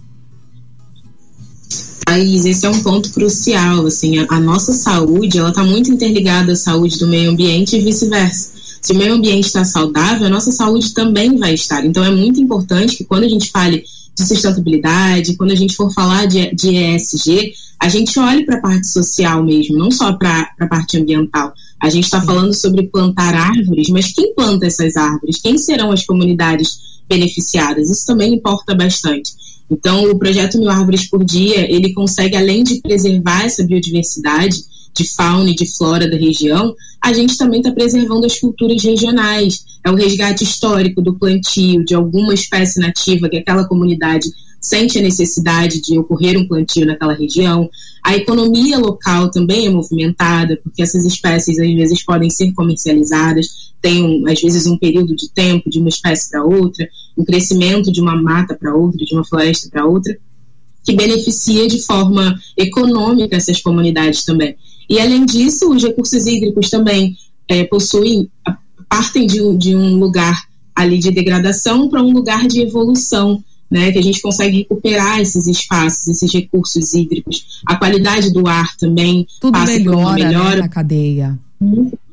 Speaker 11: Thaís, esse é um ponto crucial, assim, a, a nossa saúde, ela está muito interligada à saúde do meio ambiente e vice-versa. Se o meio ambiente está saudável, a nossa saúde também vai estar. Então, é muito importante que quando a gente fale de sustentabilidade, quando a gente for falar de, de ESG, a gente olhe para a parte social mesmo, não só para a parte ambiental. A gente está falando sobre plantar árvores, mas quem planta essas árvores? Quem serão as comunidades beneficiadas? Isso também importa bastante. Então, o projeto Mil Árvores por Dia, ele consegue, além de preservar essa biodiversidade de fauna e de flora da região, a gente também está preservando as culturas regionais. É o resgate histórico do plantio de alguma espécie nativa que aquela comunidade sente a necessidade de ocorrer um plantio naquela região. A economia local também é movimentada, porque essas espécies às vezes podem ser comercializadas, tem um, às vezes um período de tempo de uma espécie para outra, um crescimento de uma mata para outra, de uma floresta para outra, que beneficia de forma econômica essas comunidades também. E além disso, os recursos hídricos também é, possuem, partem de, de um lugar ali de degradação para um lugar de evolução né, que a gente consegue recuperar esses espaços, esses recursos hídricos. A qualidade do ar também
Speaker 3: Tudo
Speaker 11: passa
Speaker 3: melhora,
Speaker 11: por uma melhora.
Speaker 3: Né, na cadeia.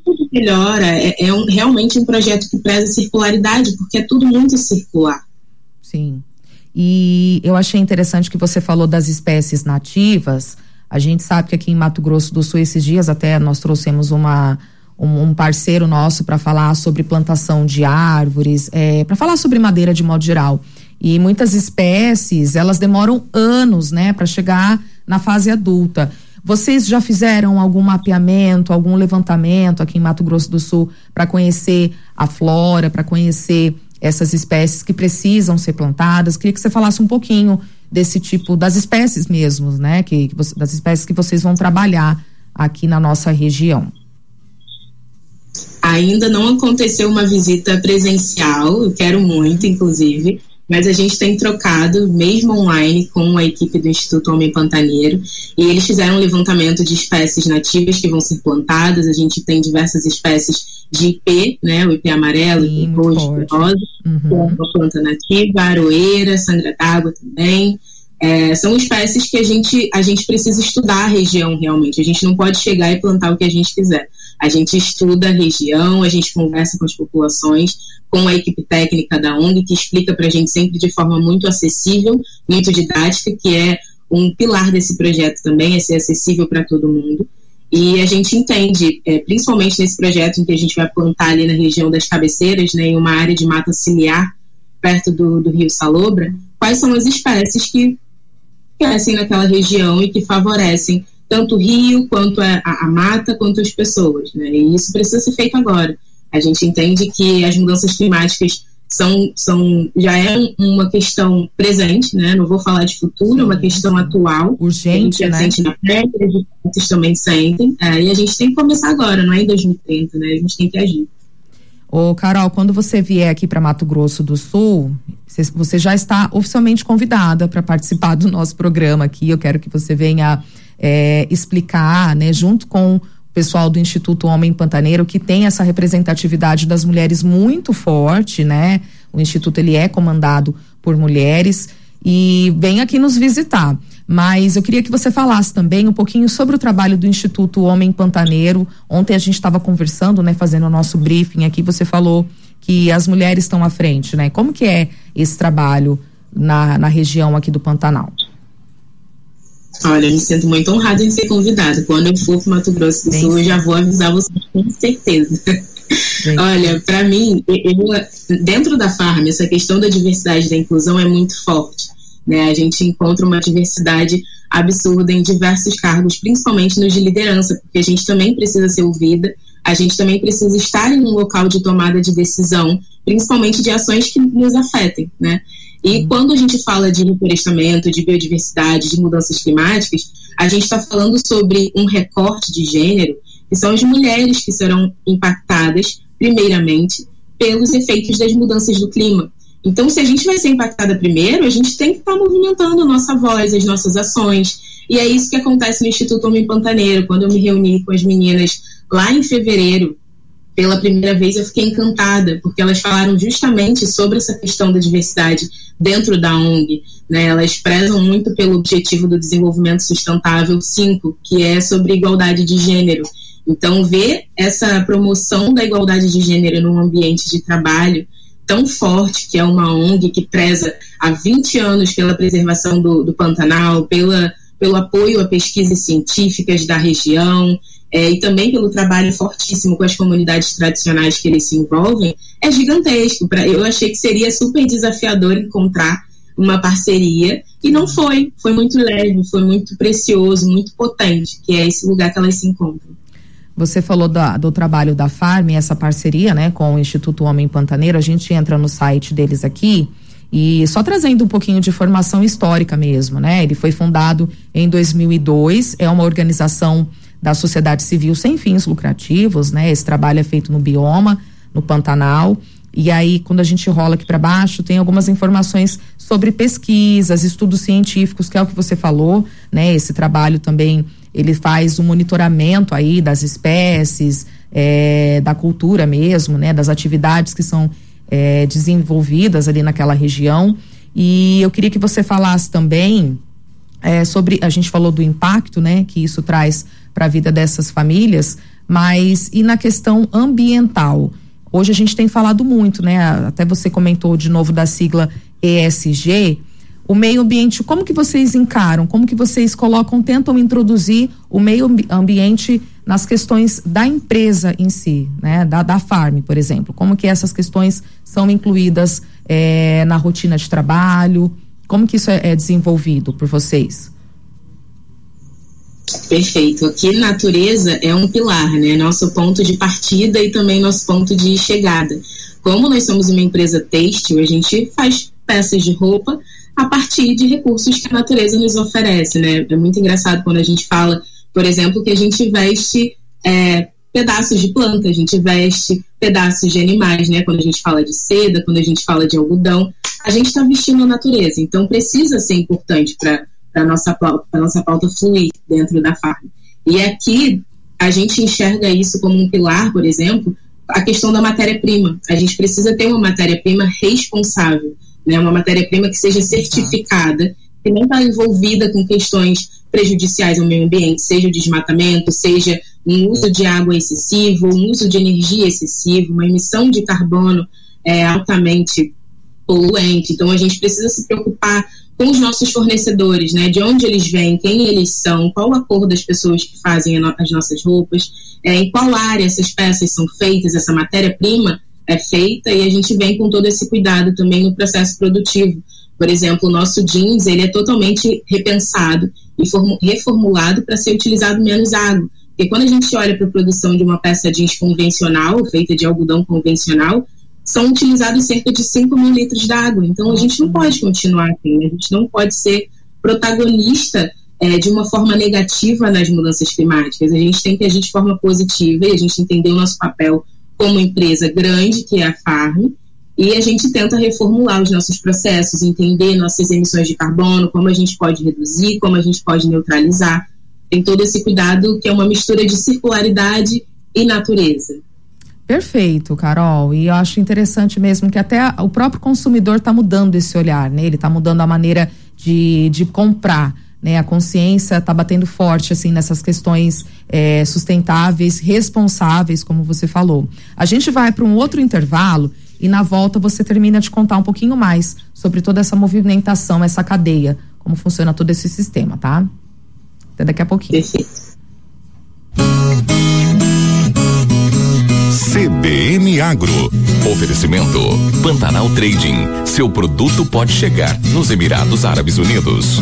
Speaker 11: Tudo melhora. É, é um, realmente um projeto que preza circularidade, porque é tudo muito circular.
Speaker 3: Sim. E eu achei interessante que você falou das espécies nativas. A gente sabe que aqui em Mato Grosso do Sul, esses dias até nós trouxemos uma, um, parceiro nosso para falar sobre plantação de árvores, é, para falar sobre madeira de modo geral. E muitas espécies, elas demoram anos, né, para chegar na fase adulta. Vocês já fizeram algum mapeamento, algum levantamento aqui em Mato Grosso do Sul para conhecer a flora, para conhecer essas espécies que precisam ser plantadas? Queria que você falasse um pouquinho desse tipo das espécies mesmo, né? Que, que das espécies que vocês vão trabalhar aqui na nossa região.
Speaker 11: Ainda não aconteceu uma visita presencial, eu quero muito, inclusive mas a gente tem trocado, mesmo online, com a equipe do Instituto Homem Pantaneiro, e eles fizeram um levantamento de espécies nativas que vão ser plantadas. A gente tem diversas espécies de IP, né, o IP amarelo, Sim, IP rosa, uhum. que é uma planta nativa, aroeira, sangra d'água também. É, são espécies que a gente, a gente precisa estudar a região realmente. A gente não pode chegar e plantar o que a gente quiser. A gente estuda a região, a gente conversa com as populações, com a equipe técnica da ONG, que explica para a gente sempre de forma muito acessível, muito didática, que é um pilar desse projeto também, é ser acessível para todo mundo. E a gente entende, é, principalmente nesse projeto em que a gente vai plantar ali na região das cabeceiras, né, em uma área de mata ciliar, perto do, do rio Salobra, quais são as espécies que crescem naquela região e que favorecem tanto o rio, quanto a, a, a mata, quanto as pessoas. Né? E isso precisa ser feito agora. A gente entende que as mudanças climáticas são, são já é uma questão presente, né? Não vou falar de futuro, é uma questão atual.
Speaker 3: Urgente,
Speaker 11: a gente
Speaker 3: né?
Speaker 11: na pele, vocês também sentem. É, e a gente tem que começar agora, não é em 2030, né? A gente tem que agir.
Speaker 3: Ô, Carol, quando você vier aqui para Mato Grosso do Sul, você já está oficialmente convidada para participar do nosso programa aqui. Eu quero que você venha é, explicar, né, junto com o pessoal do Instituto Homem Pantaneiro, que tem essa representatividade das mulheres muito forte, né? O Instituto ele é comandado por mulheres e vem aqui nos visitar. Mas eu queria que você falasse também um pouquinho sobre o trabalho do Instituto Homem Pantaneiro. Ontem a gente estava conversando, né, fazendo o nosso briefing aqui, você falou que as mulheres estão à frente, né? Como que é esse trabalho na, na região aqui do Pantanal?
Speaker 11: Olha, eu me sinto muito honrada em ser convidada. Quando eu for para Mato Grosso do. Sul, eu já vou avisar vocês com certeza. Sim. Olha, para mim, eu, dentro da farm, essa questão da diversidade e da inclusão é muito forte. Né? A gente encontra uma diversidade absurda em diversos cargos, principalmente nos de liderança, porque a gente também precisa ser ouvida, a gente também precisa estar em um local de tomada de decisão, principalmente de ações que nos afetem, né? E quando a gente fala de reflorestamento, de biodiversidade, de mudanças climáticas, a gente está falando sobre um recorte de gênero, que são as mulheres que serão impactadas, primeiramente, pelos efeitos das mudanças do clima. Então, se a gente vai ser impactada primeiro, a gente tem que estar tá movimentando a nossa voz, as nossas ações. E é isso que acontece no Instituto Homem Pantaneiro. Quando eu me reuni com as meninas lá em fevereiro, pela primeira vez eu fiquei encantada, porque elas falaram justamente sobre essa questão da diversidade dentro da ONG. Né? Elas prezam muito pelo objetivo do desenvolvimento sustentável 5, que é sobre igualdade de gênero. Então, ver essa promoção da igualdade de gênero num ambiente de trabalho tão forte, que é uma ONG que preza há 20 anos pela preservação do, do Pantanal, pela, pelo apoio a pesquisas científicas da região, é, e também pelo trabalho fortíssimo com as comunidades tradicionais que eles se envolvem, é gigantesco. Pra, eu achei que seria super desafiador encontrar uma parceria e não foi. Foi muito leve, foi muito precioso, muito potente, que é esse lugar que elas se encontram.
Speaker 3: Você falou da, do trabalho da Farm, essa parceria né, com o Instituto Homem Pantaneiro. A gente entra no site deles aqui e só trazendo um pouquinho de formação histórica mesmo, né? Ele foi fundado em 2002, é uma organização da sociedade civil sem fins lucrativos, né? Esse trabalho é feito no bioma, no Pantanal. E aí, quando a gente rola aqui para baixo, tem algumas informações sobre pesquisas, estudos científicos, que é o que você falou, né? Esse trabalho também ele faz o um monitoramento aí das espécies, é, da cultura mesmo, né? Das atividades que são é, desenvolvidas ali naquela região. E eu queria que você falasse também é, sobre, a gente falou do impacto, né? Que isso traz para a vida dessas famílias, mas e na questão ambiental? Hoje a gente tem falado muito, né? Até você comentou de novo da sigla ESG. O meio ambiente, como que vocês encaram? Como que vocês colocam, tentam introduzir o meio ambiente nas questões da empresa em si, né? Da, da farm, por exemplo. Como que essas questões são incluídas é, na rotina de trabalho? Como que isso é, é desenvolvido por vocês?
Speaker 11: Perfeito. Aqui natureza é um pilar, né? Nosso ponto de partida e também nosso ponto de chegada. Como nós somos uma empresa têxtil, a gente faz peças de roupa a partir de recursos que a natureza nos oferece, né? É muito engraçado quando a gente fala, por exemplo, que a gente veste é, pedaços de planta, a gente veste pedaços de animais, né? Quando a gente fala de seda, quando a gente fala de algodão, a gente está vestindo a natureza. Então precisa ser importante para para nossa nossa pauta fluir dentro da farm. E aqui a gente enxerga isso como um pilar, por exemplo, a questão da matéria-prima. A gente precisa ter uma matéria-prima responsável, né? Uma matéria-prima que seja certificada, que não está envolvida com questões prejudiciais ao meio ambiente, seja o desmatamento, seja um uso de água excessivo, um uso de energia excessivo, uma emissão de carbono é, altamente poluente. Então a gente precisa se preocupar com os nossos fornecedores, né? De onde eles vêm, quem eles são, qual a cor das pessoas que fazem as nossas roupas, é, em qual área essas peças são feitas, essa matéria-prima é feita e a gente vem com todo esse cuidado também no processo produtivo. Por exemplo, o nosso jeans ele é totalmente repensado e reformulado para ser utilizado menos água. Porque quando a gente olha para a produção de uma peça jeans convencional, feita de algodão convencional, são utilizados cerca de 5 mil litros d'água. Então a gente não pode continuar assim, né? a gente não pode ser protagonista é, de uma forma negativa nas mudanças climáticas. A gente tem que agir de forma positiva e a gente entender o nosso papel como empresa grande, que é a Farm, e a gente tenta reformular os nossos processos, entender nossas emissões de carbono, como a gente pode reduzir, como a gente pode neutralizar. Tem todo esse cuidado que é uma mistura de circularidade e natureza.
Speaker 3: Perfeito, Carol. E eu acho interessante mesmo que até o próprio consumidor está mudando esse olhar, né? Ele está mudando a maneira de, de comprar. Né, a consciência está batendo forte assim nessas questões é, sustentáveis, responsáveis, como você falou. A gente vai para um outro intervalo e na volta você termina de contar um pouquinho mais sobre toda essa movimentação, essa cadeia, como funciona todo esse sistema, tá? Até daqui a pouquinho.
Speaker 1: CBN Agro. Oferecimento Pantanal Trading. Seu produto pode chegar nos Emirados Árabes Unidos.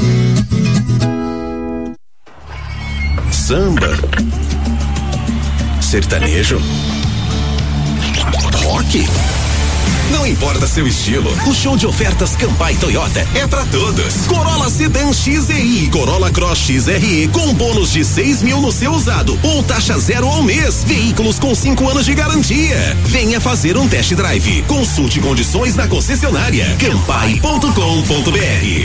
Speaker 12: Samba. Sertanejo. Rock. Não importa seu estilo, o show de ofertas Campai Toyota é para todos. Corolla Sedan XEI, Corolla Cross XRE com bônus de 6 mil no seu usado ou taxa zero ao mês. Veículos com 5 anos de garantia. Venha fazer um test drive. Consulte condições na concessionária. Campai.com.br.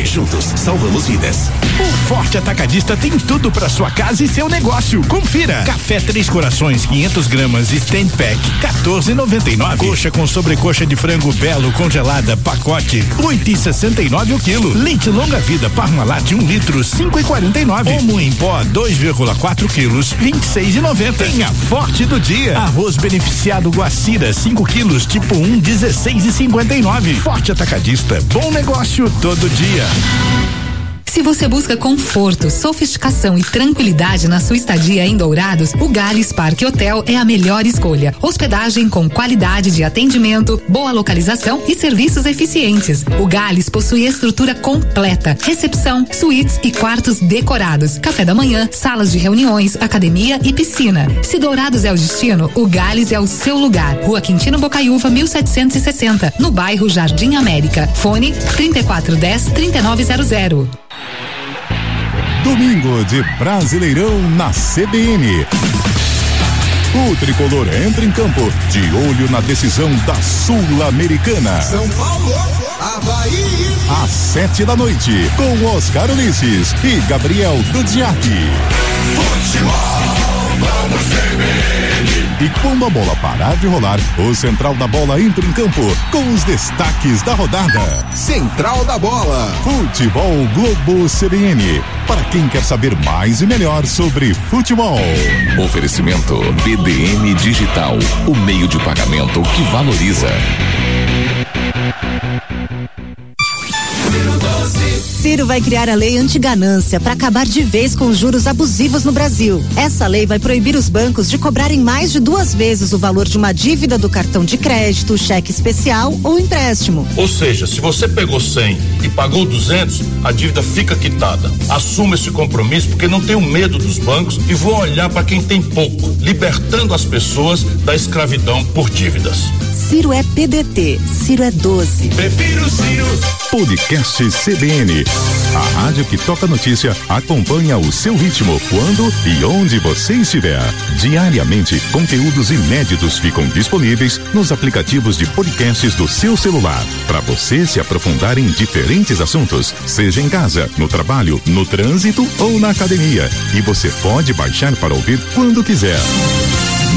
Speaker 12: Juntos salvamos vidas.
Speaker 13: O Forte Atacadista tem tudo para sua casa e seu negócio. Confira. Café Três Corações 500 gramas stand pack 14,99. Coxa com sobrecoxa de frango frango belo congelada pacote oito e sessenta e nove o quilo. Leite longa vida Parmalat um litro cinco e quarenta e nove. Omo em pó 2,4 quilos vinte e seis e noventa. Tem a forte do dia. Arroz beneficiado Guacira 5 quilos tipo um dezesseis e cinquenta e nove. Forte atacadista. Bom negócio todo dia.
Speaker 14: Se você busca conforto, sofisticação e tranquilidade na sua estadia em Dourados, o Gales Parque Hotel é a melhor escolha. Hospedagem com qualidade de atendimento, boa localização e serviços eficientes. O Gales possui estrutura completa, recepção, suítes e quartos decorados, café da manhã, salas de reuniões, academia e piscina. Se Dourados é o destino, o Gales é o seu lugar. Rua Quintino Bocaiúva, 1760, no bairro Jardim América. Fone 3410 3900.
Speaker 15: Domingo de Brasileirão na CBN. O tricolor entra em campo de olho na decisão da Sul-Americana.
Speaker 2: São Paulo, Havaí.
Speaker 15: Às sete da noite, com Oscar Ulisses e Gabriel Dudiak.
Speaker 2: Futebol.
Speaker 15: E quando a bola parar de rolar, o Central da Bola entra em campo com os destaques da rodada.
Speaker 2: Central da Bola.
Speaker 15: Futebol Globo CBN. Para quem quer saber mais e melhor sobre futebol.
Speaker 1: Oferecimento BDM Digital. O meio de pagamento que valoriza.
Speaker 16: Ciro vai criar a lei anti-ganância para acabar de vez com os juros abusivos no Brasil. Essa lei vai proibir os bancos de cobrarem mais de duas vezes o valor de uma dívida do cartão de crédito, cheque especial ou empréstimo.
Speaker 17: Ou seja, se você pegou 100 e pagou 200, a dívida fica quitada. Assuma esse compromisso porque não tenho medo dos bancos e vou olhar para quem tem pouco, libertando as pessoas da escravidão por dívidas.
Speaker 16: Ciro é PDT, Ciro é 12.
Speaker 2: Prefiro Ciro.
Speaker 15: Podcast CBN. A rádio que toca notícia acompanha o seu ritmo quando e onde você estiver. Diariamente, conteúdos inéditos ficam disponíveis nos aplicativos de podcasts do seu celular. Para você se aprofundar em diferentes assuntos, seja em casa, no trabalho, no trânsito ou na academia. E você pode baixar para ouvir quando quiser.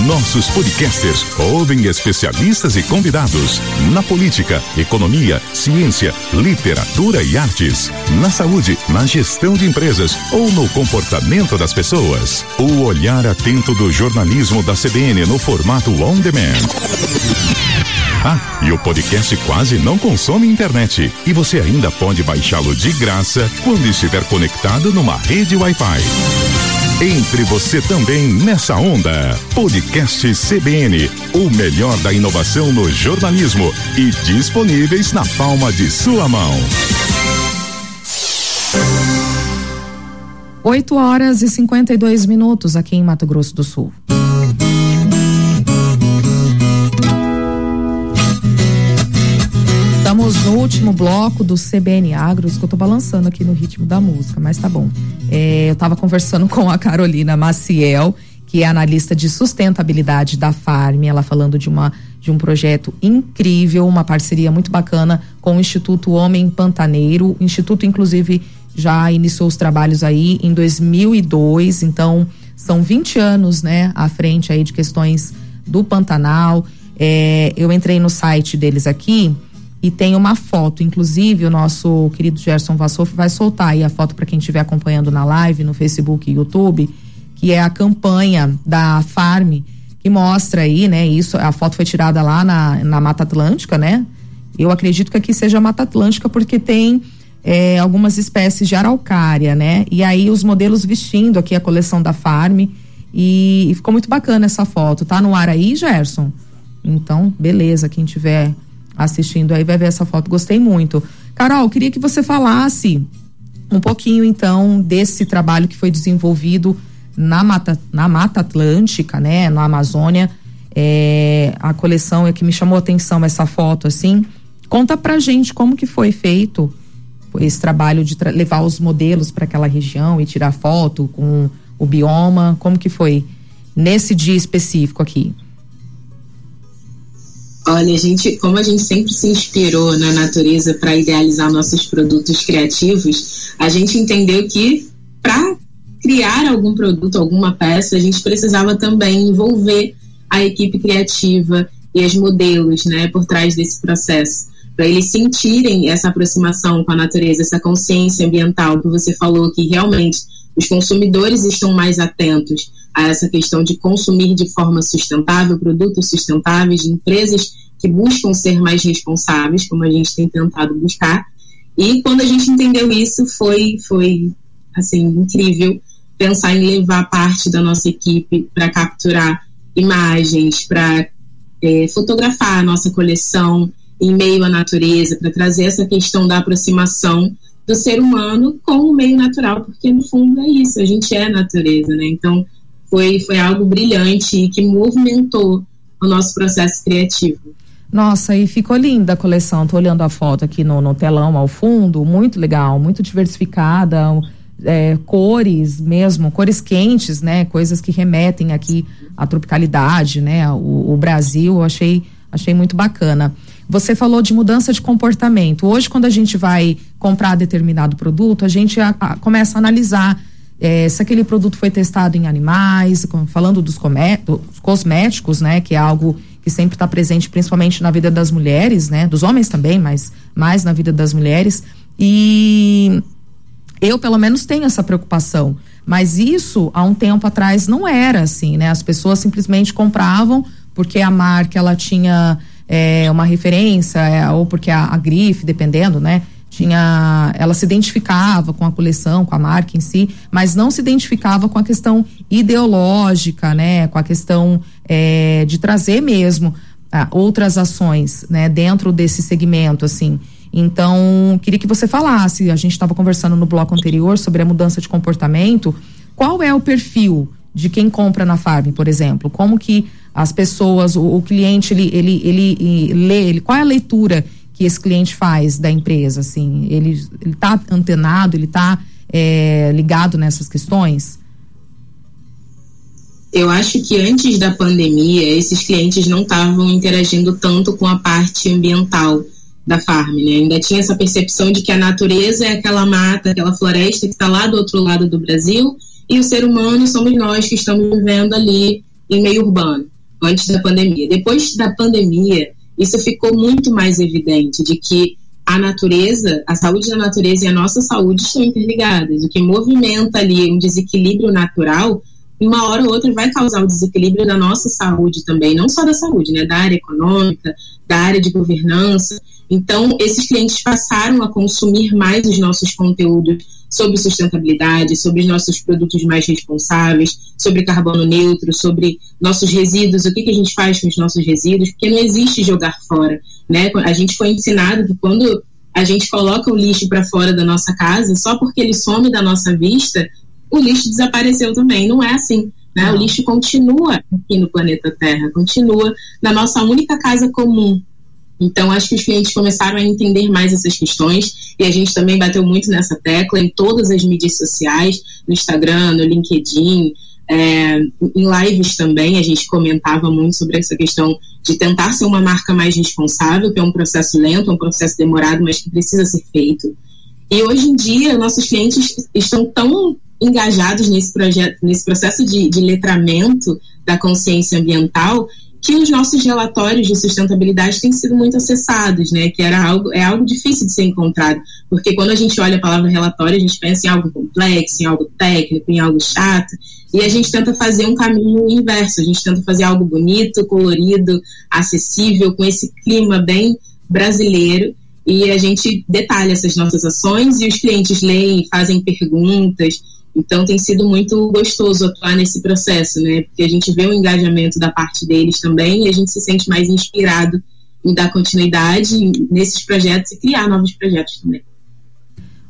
Speaker 15: Nossos podcasters ouvem especialistas e convidados na política, economia, ciência, literatura e artes, na saúde, na gestão de empresas ou no comportamento das pessoas. O olhar atento do jornalismo da CBN no formato on demand. Ah, e o podcast quase não consome internet. E você ainda pode baixá-lo de graça quando estiver conectado numa rede Wi-Fi. Entre você também nessa onda. Podcast CBN, o melhor da inovação no jornalismo e disponíveis na palma de sua mão.
Speaker 3: 8 horas e 52 minutos aqui em Mato Grosso do Sul. Estamos no último bloco do CBN Agros, que eu tô balançando aqui no ritmo da música, mas tá bom. É, eu tava conversando com a Carolina Maciel, que é analista de sustentabilidade da Farm, ela falando de uma de um projeto incrível, uma parceria muito bacana com o Instituto Homem Pantaneiro. O Instituto, inclusive, já iniciou os trabalhos aí em 2002, então são 20 anos, né, à frente aí de questões do Pantanal. É, eu entrei no site deles aqui e tem uma foto, inclusive o nosso querido Gerson Vassoff vai soltar aí a foto para quem estiver acompanhando na live no Facebook e YouTube, que é a campanha da Farm que mostra aí, né? Isso, a foto foi tirada lá na, na Mata Atlântica, né? Eu acredito que aqui seja Mata Atlântica porque tem é, algumas espécies de araucária, né? E aí os modelos vestindo aqui a coleção da Farm e, e ficou muito bacana essa foto. Tá no ar aí, Gerson? Então, beleza, quem tiver assistindo aí vai ver essa foto. Gostei muito. Carol, queria que você falasse um pouquinho então desse trabalho que foi desenvolvido na Mata, na Mata Atlântica, né, na Amazônia. É, a coleção é que me chamou a atenção essa foto assim. Conta pra gente como que foi feito esse trabalho de tra levar os modelos para aquela região e tirar foto com o bioma, como que foi nesse dia específico aqui?
Speaker 11: Olha, a gente, como a gente sempre se inspirou na natureza para idealizar nossos produtos criativos, a gente entendeu que para criar algum produto, alguma peça, a gente precisava também envolver a equipe criativa e os modelos, né, por trás desse processo, para eles sentirem essa aproximação com a natureza, essa consciência ambiental que você falou que realmente os consumidores estão mais atentos a essa questão de consumir de forma sustentável, produtos sustentáveis, de empresas que buscam ser mais responsáveis, como a gente tem tentado buscar. E quando a gente entendeu isso, foi, foi assim, incrível pensar em levar parte da nossa equipe para capturar imagens, para é, fotografar a nossa coleção em meio à natureza, para trazer essa questão da aproximação do ser humano com o meio natural, porque no fundo é isso, a gente é natureza, né? Então, foi, foi algo brilhante e que movimentou o nosso processo criativo.
Speaker 3: Nossa, e ficou linda a coleção. Tô olhando a foto aqui no, no telão ao fundo, muito legal, muito diversificada, é, cores mesmo, cores quentes, né? Coisas que remetem aqui à tropicalidade, né? O, o Brasil, eu achei, achei muito bacana. Você falou de mudança de comportamento. Hoje, quando a gente vai comprar determinado produto, a gente a, a, começa a analisar é, se aquele produto foi testado em animais, falando dos, dos cosméticos, né, que é algo que sempre está presente, principalmente na vida das mulheres, né, dos homens também, mas mais na vida das mulheres. E eu, pelo menos, tenho essa preocupação. Mas isso, há um tempo atrás, não era assim, né? As pessoas simplesmente compravam porque a marca ela tinha é, uma referência, é, ou porque a, a grife, dependendo, né? tinha ela se identificava com a coleção, com a marca em si, mas não se identificava com a questão ideológica, né, com a questão é, de trazer mesmo ah, outras ações, né, dentro desse segmento, assim. Então, queria que você falasse. A gente estava conversando no bloco anterior sobre a mudança de comportamento. Qual é o perfil de quem compra na Farm, por exemplo? Como que as pessoas, o, o cliente, ele, ele, ele, ele lê, ele, qual é a leitura que esse cliente faz da empresa, assim? Ele está antenado, ele está é, ligado nessas questões?
Speaker 11: Eu acho que antes da pandemia, esses clientes não estavam interagindo tanto com a parte ambiental da farm, né? Ainda tinha essa percepção de que a natureza é aquela mata, aquela floresta que está lá do outro lado do Brasil e o ser humano somos nós que estamos vivendo ali em meio urbano. antes da pandemia. Depois da pandemia, isso ficou muito mais evidente de que a natureza, a saúde da natureza e a nossa saúde estão interligadas. O que movimenta ali um desequilíbrio natural, uma hora ou outra vai causar um desequilíbrio da nossa saúde também, não só da saúde, né, da área econômica, da área de governança. Então, esses clientes passaram a consumir mais os nossos conteúdos sobre sustentabilidade, sobre os nossos produtos mais responsáveis, sobre carbono neutro, sobre nossos resíduos, o que, que a gente faz com os nossos resíduos, porque não existe jogar fora. Né? A gente foi ensinado que quando a gente coloca o lixo para fora da nossa casa, só porque ele some da nossa vista, o lixo desapareceu também. Não é assim. Né? O lixo continua aqui no planeta Terra, continua na nossa única casa comum, então, acho que os clientes começaram a entender mais essas questões e a gente também bateu muito nessa tecla em todas as mídias sociais, no Instagram, no LinkedIn, é, em lives também, a gente comentava muito sobre essa questão de tentar ser uma marca mais responsável, que é um processo lento, é um processo demorado, mas que precisa ser feito. E hoje em dia, nossos clientes estão tão engajados nesse projeto, nesse processo de, de letramento da consciência ambiental, que os nossos relatórios de sustentabilidade têm sido muito acessados, né? Que era algo, é algo difícil de ser encontrado, porque quando a gente olha a palavra relatório, a gente pensa em algo complexo, em algo técnico, em algo chato, e a gente tenta fazer um caminho inverso, a gente tenta fazer algo bonito, colorido, acessível, com esse clima bem brasileiro, e a gente detalha essas nossas ações e os clientes leem, fazem perguntas, então tem sido muito gostoso atuar nesse processo, né? Porque a gente vê o engajamento da parte deles também e a gente se sente mais inspirado em dar continuidade nesses projetos e criar novos projetos também.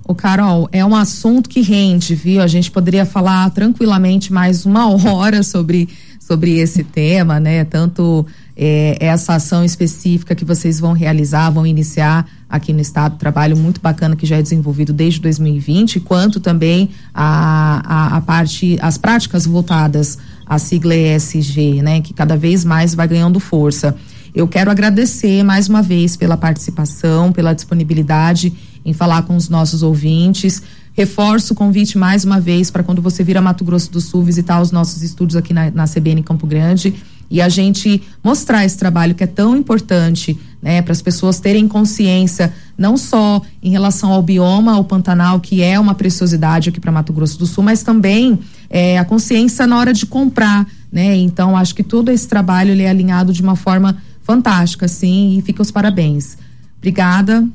Speaker 3: O Carol, é um assunto que rende, viu? A gente poderia falar tranquilamente mais uma hora sobre, sobre esse tema, né? Tanto é, essa ação específica que vocês vão realizar, vão iniciar aqui no estado, trabalho muito bacana que já é desenvolvido desde 2020, quanto também a, a, a parte, as práticas voltadas à sigla ESG, né, que cada vez mais vai ganhando força. Eu quero agradecer mais uma vez pela participação, pela disponibilidade em falar com os nossos ouvintes. Reforço o convite mais uma vez para quando você vir a Mato Grosso do Sul visitar os nossos estúdios aqui na, na CBN Campo Grande e a gente mostrar esse trabalho que é tão importante, né, para as pessoas terem consciência não só em relação ao bioma, ao Pantanal, que é uma preciosidade aqui para Mato Grosso do Sul, mas também é, a consciência na hora de comprar, né? Então acho que todo esse trabalho ele é alinhado de uma forma fantástica, sim, e fica os parabéns. Obrigada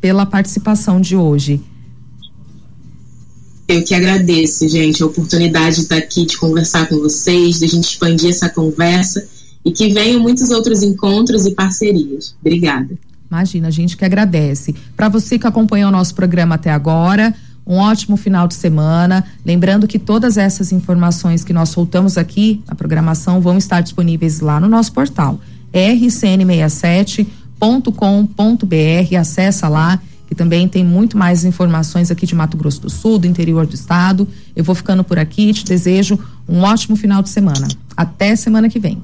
Speaker 3: pela participação de hoje.
Speaker 11: Eu que agradeço, gente, a oportunidade de estar aqui, de conversar com vocês, de a gente expandir essa conversa e que venham muitos outros encontros e parcerias. Obrigada.
Speaker 3: Imagina, a gente que agradece. Para você que acompanhou o nosso programa até agora, um ótimo final de semana. Lembrando que todas essas informações que nós soltamos aqui na programação vão estar disponíveis lá no nosso portal rcn67.com.br. Acessa lá que também tem muito mais informações aqui de Mato Grosso do Sul, do interior do estado. Eu vou ficando por aqui, te desejo um ótimo final de semana. Até semana que vem.